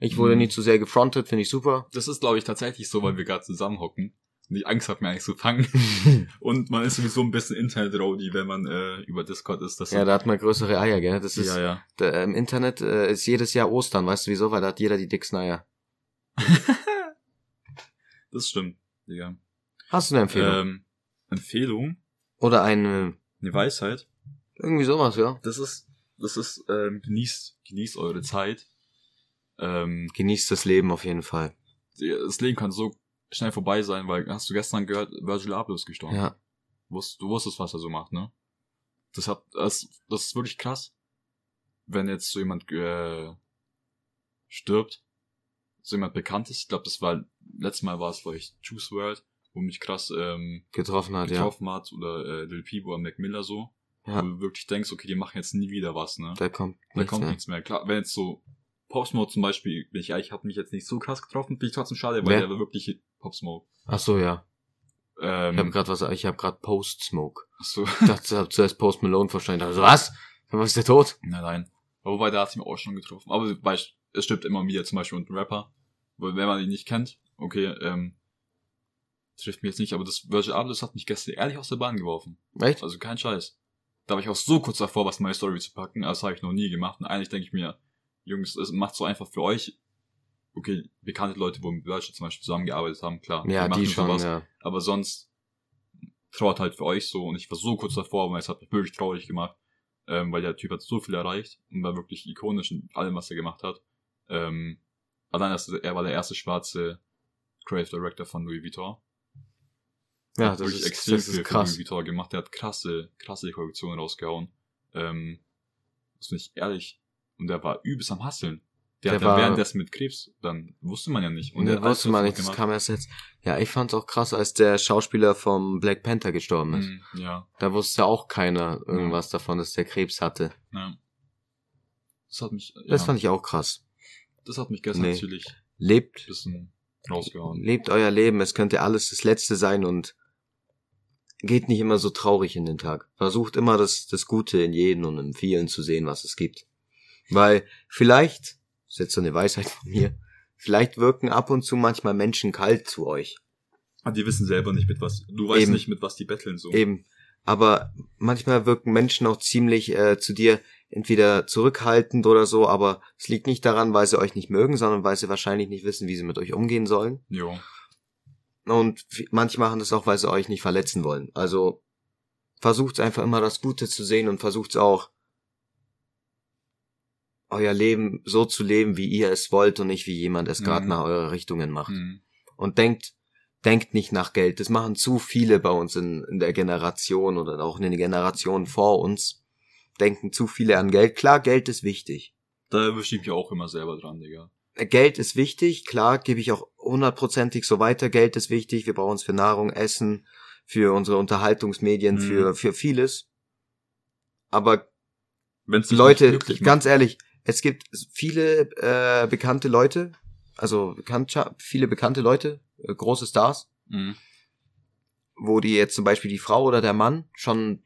[SPEAKER 1] Ich wurde
[SPEAKER 2] Mhm.
[SPEAKER 1] nie zu sehr gefrontet, finde ich super.
[SPEAKER 2] Das ist, glaube ich, tatsächlich so, weil wir gerade zusammenhocken und ich Angst habe, mir eigentlich zu fangen. Und man ist sowieso ein bisschen Internet-Rowdy, wenn man äh, über Discord ist. Das
[SPEAKER 1] ja, da hat man größere Eier, gell? Das ist,
[SPEAKER 2] ja, ja.
[SPEAKER 1] Da, Im Internet äh, ist jedes Jahr Ostern, weißt du wieso? Weil da hat jeder die dicksten Eier.
[SPEAKER 2] Das stimmt, Digga.
[SPEAKER 1] Hast du eine Empfehlung?
[SPEAKER 2] Ähm, Empfehlung?
[SPEAKER 1] Oder eine,
[SPEAKER 2] Eine Weisheit?
[SPEAKER 1] irgendwie sowas, ja?
[SPEAKER 2] Das ist, das ist, ähm, genießt, genießt eure Zeit. Ähm,
[SPEAKER 1] Genießt das Leben auf jeden Fall.
[SPEAKER 2] das Leben kann so schnell vorbei sein, weil hast du gestern gehört, Virgil Abloh ist gestorben.
[SPEAKER 1] Ja.
[SPEAKER 2] Du wusstest, was er so macht, ne? Das hat, das, das ist wirklich krass. Wenn jetzt so jemand äh, stirbt, so jemand bekannt ist, ich glaube, das war, letztes Mal war es vielleicht Juice World, wo mich krass ähm,
[SPEAKER 1] Getroffen hat,
[SPEAKER 2] getroffen hat, oder äh, Lil Peep oder Mac Miller so,
[SPEAKER 1] ja.
[SPEAKER 2] wo du wirklich denkst, okay, die machen jetzt nie wieder was, ne?
[SPEAKER 1] Ja, da kommt
[SPEAKER 2] Da
[SPEAKER 1] nichts
[SPEAKER 2] kommt
[SPEAKER 1] mehr.
[SPEAKER 2] nichts mehr. Klar, wenn jetzt so Pop Smoke zum Beispiel, bin ich ehrlich, hat mich jetzt nicht so krass getroffen, bin ich trotzdem schade, weil
[SPEAKER 1] Wer?
[SPEAKER 2] der war wirklich Pop Smoke.
[SPEAKER 1] Ach so, ja.
[SPEAKER 2] Ähm,
[SPEAKER 1] Ich habe gerade was, ich habe gerade Post Smoke.
[SPEAKER 2] so,
[SPEAKER 1] Ich dachte, ich hab zuerst Post Malone verstanden. Also was? Was ist der tot?
[SPEAKER 2] nein, nein. Aber wobei, da hat sie mir auch schon getroffen. Aber es stimmt immer wieder zum Beispiel und ein Rapper, weil wenn man ihn nicht kennt, okay, ähm, trifft mich jetzt nicht, aber das Virgil Abloh hat mich gestern ehrlich aus der Bahn geworfen.
[SPEAKER 1] Echt?
[SPEAKER 2] Also kein Scheiß. Da war ich auch so kurz davor, was in meine Story zu packen, aber das habe ich noch nie gemacht. Und eigentlich denke ich mir, Jungs, es macht so einfach für euch. Okay, bekannte Leute, wo mit Virgil zum Beispiel zusammengearbeitet haben, klar.
[SPEAKER 1] Ja,
[SPEAKER 2] machen
[SPEAKER 1] die schon,
[SPEAKER 2] sowas.
[SPEAKER 1] ja.
[SPEAKER 2] Aber sonst trauert halt für euch so und ich war so kurz davor, weil es hat mich wirklich traurig gemacht, ähm, weil der Typ hat so viel erreicht und war wirklich ikonisch in allem, was er gemacht hat. Ähm, allein, dass er war der erste schwarze Creative Director von Louis Vuitton.
[SPEAKER 1] Ja,
[SPEAKER 2] Hat
[SPEAKER 1] das
[SPEAKER 2] wirklich
[SPEAKER 1] ist,
[SPEAKER 2] extrem
[SPEAKER 1] das
[SPEAKER 2] viel
[SPEAKER 1] ist
[SPEAKER 2] für
[SPEAKER 1] krass.
[SPEAKER 2] Vuitton gemacht. Der hat krasse, krasse Kollektionen rausgehauen. Ähm, das finde ich ehrlich. Und der war übelst am Hasseln. Der,
[SPEAKER 1] Der
[SPEAKER 2] hat ja
[SPEAKER 1] war-
[SPEAKER 2] währenddessen mit Krebs, dann wusste man ja nicht.
[SPEAKER 1] Und
[SPEAKER 2] der
[SPEAKER 1] das wusste man nicht, das kam erst jetzt. Ja, ich fand's auch krass, als der Schauspieler vom Black Panther gestorben ist.
[SPEAKER 2] Mhm, ja,
[SPEAKER 1] Da wusste auch keiner irgendwas davon, dass der Krebs hatte.
[SPEAKER 2] ja. Das hat mich,
[SPEAKER 1] Das
[SPEAKER 2] ja,
[SPEAKER 1] fand ich auch krass.
[SPEAKER 2] das hat mich gestern
[SPEAKER 1] Nee.
[SPEAKER 2] natürlich
[SPEAKER 1] Lebt,
[SPEAKER 2] bisschen rausgehauen.
[SPEAKER 1] lebt euer Leben, es könnte alles das Letzte sein und geht nicht immer so traurig in den Tag. Versucht immer das, das Gute in jedem und in vielen zu sehen, was es gibt. Weil vielleicht, das ist jetzt so eine Weisheit von mir, vielleicht wirken ab und zu manchmal Menschen kalt zu euch.
[SPEAKER 2] Ah, die wissen selber nicht mit was, du weißt
[SPEAKER 1] Eben.
[SPEAKER 2] nicht mit was die betteln so.
[SPEAKER 1] Eben. Aber manchmal wirken Menschen auch ziemlich äh, zu dir entweder zurückhaltend oder so, aber es liegt nicht daran, weil sie euch nicht mögen, sondern weil sie wahrscheinlich nicht wissen, wie sie mit euch umgehen sollen.
[SPEAKER 2] Jo.
[SPEAKER 1] Und manche machen das auch, weil sie euch nicht verletzen wollen. Also versucht einfach immer das Gute zu sehen und versucht auch euer Leben so zu leben, wie ihr es wollt und nicht wie jemand es gerade
[SPEAKER 2] Mhm.
[SPEAKER 1] nach eurer Richtungen macht.
[SPEAKER 2] Mhm.
[SPEAKER 1] Und denkt, denkt nicht nach Geld. Das machen zu viele bei uns in, in der Generation oder auch in den Generationen vor uns. Denken zu viele an Geld. Klar, Geld ist wichtig.
[SPEAKER 2] Da erwische ich mich auch immer selber dran, Digga.
[SPEAKER 1] Geld ist wichtig, klar, gebe ich auch hundertprozentig so weiter. Geld ist wichtig, wir brauchen es für Nahrung, Essen, für unsere Unterhaltungsmedien,
[SPEAKER 2] Mhm.
[SPEAKER 1] für, für vieles. Aber
[SPEAKER 2] Wenn's
[SPEAKER 1] Leute, ganz ehrlich, es gibt viele äh, bekannte Leute, also bekannt, viele bekannte Leute, äh, große Stars.
[SPEAKER 2] Mhm.
[SPEAKER 1] wo die jetzt zum Beispiel die Frau oder der Mann schon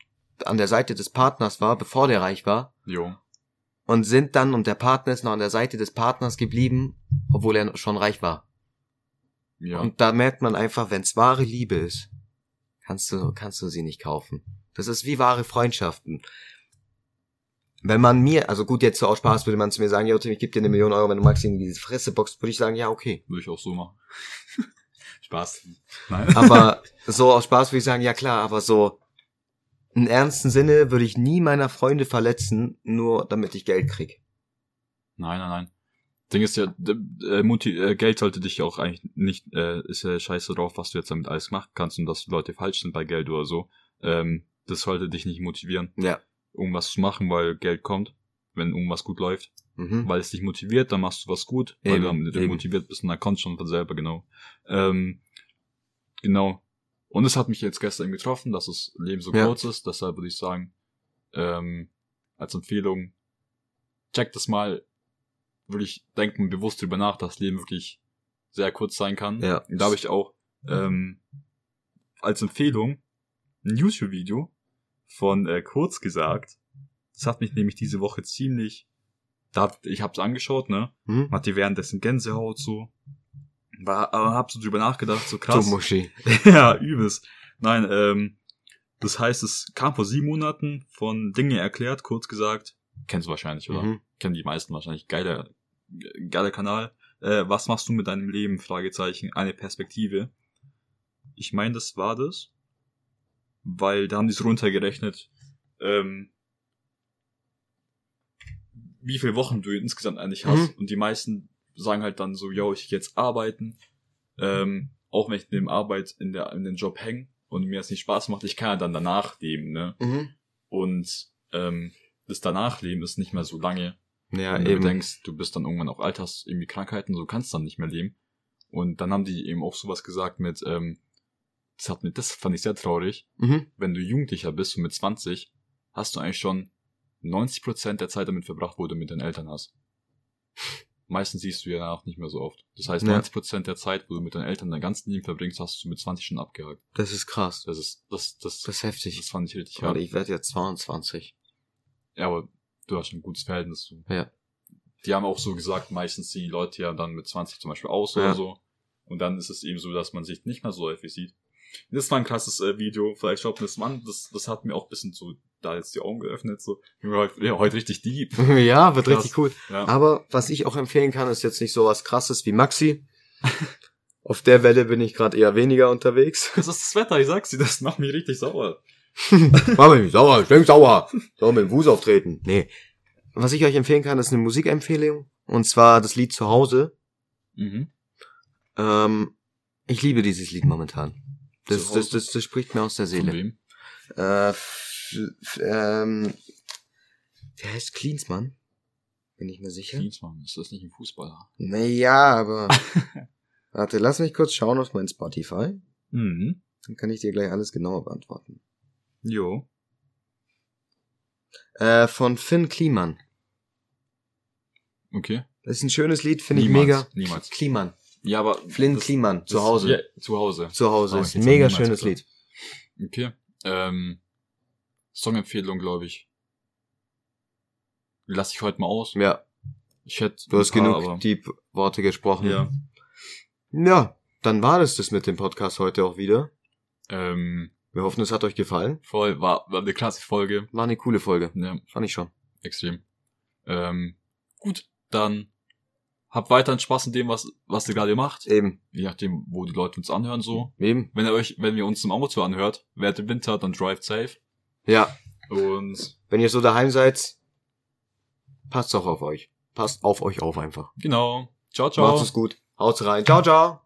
[SPEAKER 1] an der Seite des Partners war, bevor der reich war,
[SPEAKER 2] Jo.
[SPEAKER 1] Und sind dann und der Partner ist noch an der Seite des Partners geblieben, obwohl er schon reich war.
[SPEAKER 2] Ja.
[SPEAKER 1] Und da merkt man einfach, wenn's wahre Liebe ist, kannst du, kannst du sie nicht kaufen. Das ist wie wahre Freundschaften. wenn man mir, also gut, jetzt so aus Spaß würde man zu mir sagen, ja, Tim, ich gebe dir eine Million Euro, wenn du magst in diese Fresse boxt, würde ich sagen, ja, okay.
[SPEAKER 2] Würde ich auch so machen. Spaß. Nein.
[SPEAKER 1] Aber so aus Spaß würde ich sagen, ja klar, aber so im ernsten Sinne würde ich nie meiner Freunde verletzen, nur damit ich Geld krieg.
[SPEAKER 2] Nein, nein, nein. Ding ist ja, äh, Mutti, äh, Geld sollte dich ja auch eigentlich nicht, äh, ist ja scheiße drauf, was du jetzt damit alles machen kannst und dass Leute falsch sind bei Geld oder so. Ähm, das sollte dich nicht motivieren,
[SPEAKER 1] Ja.
[SPEAKER 2] irgendwas zu machen, weil Geld kommt, wenn irgendwas gut läuft.
[SPEAKER 1] Mhm.
[SPEAKER 2] Weil es dich motiviert, dann machst du was gut, weil
[SPEAKER 1] Eben,
[SPEAKER 2] du
[SPEAKER 1] eben.
[SPEAKER 2] motiviert bist und dann kommst du schon von selber, genau. Ähm, genau. Und es hat mich jetzt gestern getroffen, dass das Leben so
[SPEAKER 1] Ja.
[SPEAKER 2] kurz ist, deshalb würde ich sagen, ähm, als Empfehlung, check das mal, würde ich denken, bewusst drüber nach, dass das Leben wirklich sehr kurz sein kann.
[SPEAKER 1] Ja.
[SPEAKER 2] Und da habe ich auch ähm, als Empfehlung ein YouTube-Video von äh, Kurz gesagt. Das hat mich nämlich diese Woche ziemlich, da hab, ich habe es angeschaut, ne,
[SPEAKER 1] Mhm.
[SPEAKER 2] hatte währenddessen Gänsehaut so, war, aber hab so drüber nachgedacht, so
[SPEAKER 1] Du
[SPEAKER 2] krass.
[SPEAKER 1] Muschi.
[SPEAKER 2] ja, übelst. Nein, ähm, das heißt, es kam vor sieben Monaten von Dinge erklärt, kurz gesagt. Kennst du wahrscheinlich, oder?
[SPEAKER 1] Mhm.
[SPEAKER 2] Kennen die meisten wahrscheinlich. Geiler, geiler Kanal. Äh, was machst du mit deinem Leben? Fragezeichen. Eine Perspektive. Ich meine, das war das. Weil da haben die es runtergerechnet, ähm, wie viele Wochen du insgesamt eigentlich hast.
[SPEAKER 1] Mhm.
[SPEAKER 2] Und die meisten sagen halt dann so, yo, ich geh jetzt arbeiten. Ähm, auch wenn ich dem Arbeit, in, der, in den Job hänge und mir das nicht Spaß macht, ich kann ja dann danach leben, ne?
[SPEAKER 1] Mhm.
[SPEAKER 2] Und ähm, das Danachleben ist nicht mehr so lange.
[SPEAKER 1] Ja,
[SPEAKER 2] wenn du
[SPEAKER 1] eben.
[SPEAKER 2] denkst, du bist dann irgendwann auch alt, hast irgendwie Krankheiten, so kannst dann nicht mehr leben. Und dann haben die eben auch sowas gesagt mit, ähm, das hat mir, das fand ich sehr traurig.
[SPEAKER 1] Mhm.
[SPEAKER 2] Wenn du Jugendlicher bist und mit 20, hast du eigentlich schon 90% der Zeit damit verbracht, wo du mit deinen Eltern hast. Meistens siehst du ja danach nicht mehr so oft. Das heißt,
[SPEAKER 1] Ja.
[SPEAKER 2] 90% der Zeit, wo du mit deinen Eltern dein ganzes Leben verbringst, hast du mit 20 schon abgehakt.
[SPEAKER 1] Das ist krass.
[SPEAKER 2] Das ist, das, das,
[SPEAKER 1] Das ist heftig.
[SPEAKER 2] das fand ich richtig hart.
[SPEAKER 1] ich werde jetzt 22.
[SPEAKER 2] Ja, aber du hast schon ein gutes Verhältnis zu.
[SPEAKER 1] Ja.
[SPEAKER 2] Die haben auch so gesagt, meistens ziehen die Leute ja dann mit 20 zum Beispiel aus
[SPEAKER 1] Ja.
[SPEAKER 2] oder so. Und dann ist es eben so, dass man sich nicht mehr so häufig sieht. Das war ein krasses äh, Video. Vielleicht schaut man das mal an. Das, das hat mir auch ein bisschen so da jetzt die Augen geöffnet. So, ich bin heute, ja, heute richtig deep.
[SPEAKER 1] ja, wird
[SPEAKER 2] Krass.
[SPEAKER 1] richtig cool.
[SPEAKER 2] Ja.
[SPEAKER 1] Aber was ich auch empfehlen kann, ist jetzt nicht so was krasses wie Maxi. Auf der Welle bin ich gerade eher weniger unterwegs.
[SPEAKER 2] Das ist das Wetter, ich sag's dir, das macht mich richtig sauer.
[SPEAKER 1] Mach mich nicht sauer, ich bin sauer. Soll mit dem Fuß auftreten. Nee. Was ich euch empfehlen kann, ist eine Musikempfehlung. Und zwar das Lied Zuhause.
[SPEAKER 2] Mhm.
[SPEAKER 1] Ähm, ich liebe dieses Lied momentan. Das, das, das, das spricht mir aus der
[SPEAKER 2] Von
[SPEAKER 1] Seele.
[SPEAKER 2] wem?
[SPEAKER 1] Äh, ähm, der heißt Klinsmann. Bin ich mir sicher.
[SPEAKER 2] Klinsmann, ist das nicht ein Fußballer?
[SPEAKER 1] Naja, aber. Warte, lass mich kurz schauen auf mein Spotify.
[SPEAKER 2] Mhm.
[SPEAKER 1] Dann kann ich dir gleich alles genauer beantworten.
[SPEAKER 2] Jo.
[SPEAKER 1] Äh, von Finn Kliman.
[SPEAKER 2] Okay.
[SPEAKER 1] Das ist ein schönes Lied, finde ich mega.
[SPEAKER 2] niemals.
[SPEAKER 1] Kliman.
[SPEAKER 2] Ja, aber.
[SPEAKER 1] Flynn
[SPEAKER 2] das-
[SPEAKER 1] Kliman, zu Hause.
[SPEAKER 2] Ja, zu Hause.
[SPEAKER 1] Zu Hause.
[SPEAKER 2] Oh,
[SPEAKER 1] ist ein mega schönes
[SPEAKER 2] gedacht.
[SPEAKER 1] Lied.
[SPEAKER 2] Okay. Ähm, Songempfehlung, glaube ich. Lass ich heute mal aus.
[SPEAKER 1] Ja,
[SPEAKER 2] Ich hätte.
[SPEAKER 1] du hast
[SPEAKER 2] paar,
[SPEAKER 1] genug
[SPEAKER 2] aber-
[SPEAKER 1] Deep Worte gesprochen.
[SPEAKER 2] Ja.
[SPEAKER 1] Ja, dann war das das mit dem Podcast heute auch wieder.
[SPEAKER 2] Ähm,
[SPEAKER 1] Wir hoffen, es hat euch gefallen.
[SPEAKER 2] voll, war, war eine klasse Folge.
[SPEAKER 1] War eine coole Folge.
[SPEAKER 2] Ja,
[SPEAKER 1] Fand ich schon.
[SPEAKER 2] extrem. Ähm, gut, dann habt weiterhin Spaß in dem, was, was ihr gerade macht.
[SPEAKER 1] Eben.
[SPEAKER 2] Je nachdem, wo die Leute uns anhören, so.
[SPEAKER 1] Eben.
[SPEAKER 2] Wenn ihr euch, wenn ihr uns im Auto anhört, während im Winter, dann drive safe.
[SPEAKER 1] Ja,
[SPEAKER 2] Und
[SPEAKER 1] wenn ihr so daheim seid, passt auch auf euch. Passt auf euch auf einfach.
[SPEAKER 2] genau. Ciao, ciao.
[SPEAKER 1] Macht's es gut. Haut's rein. Ciao, ciao.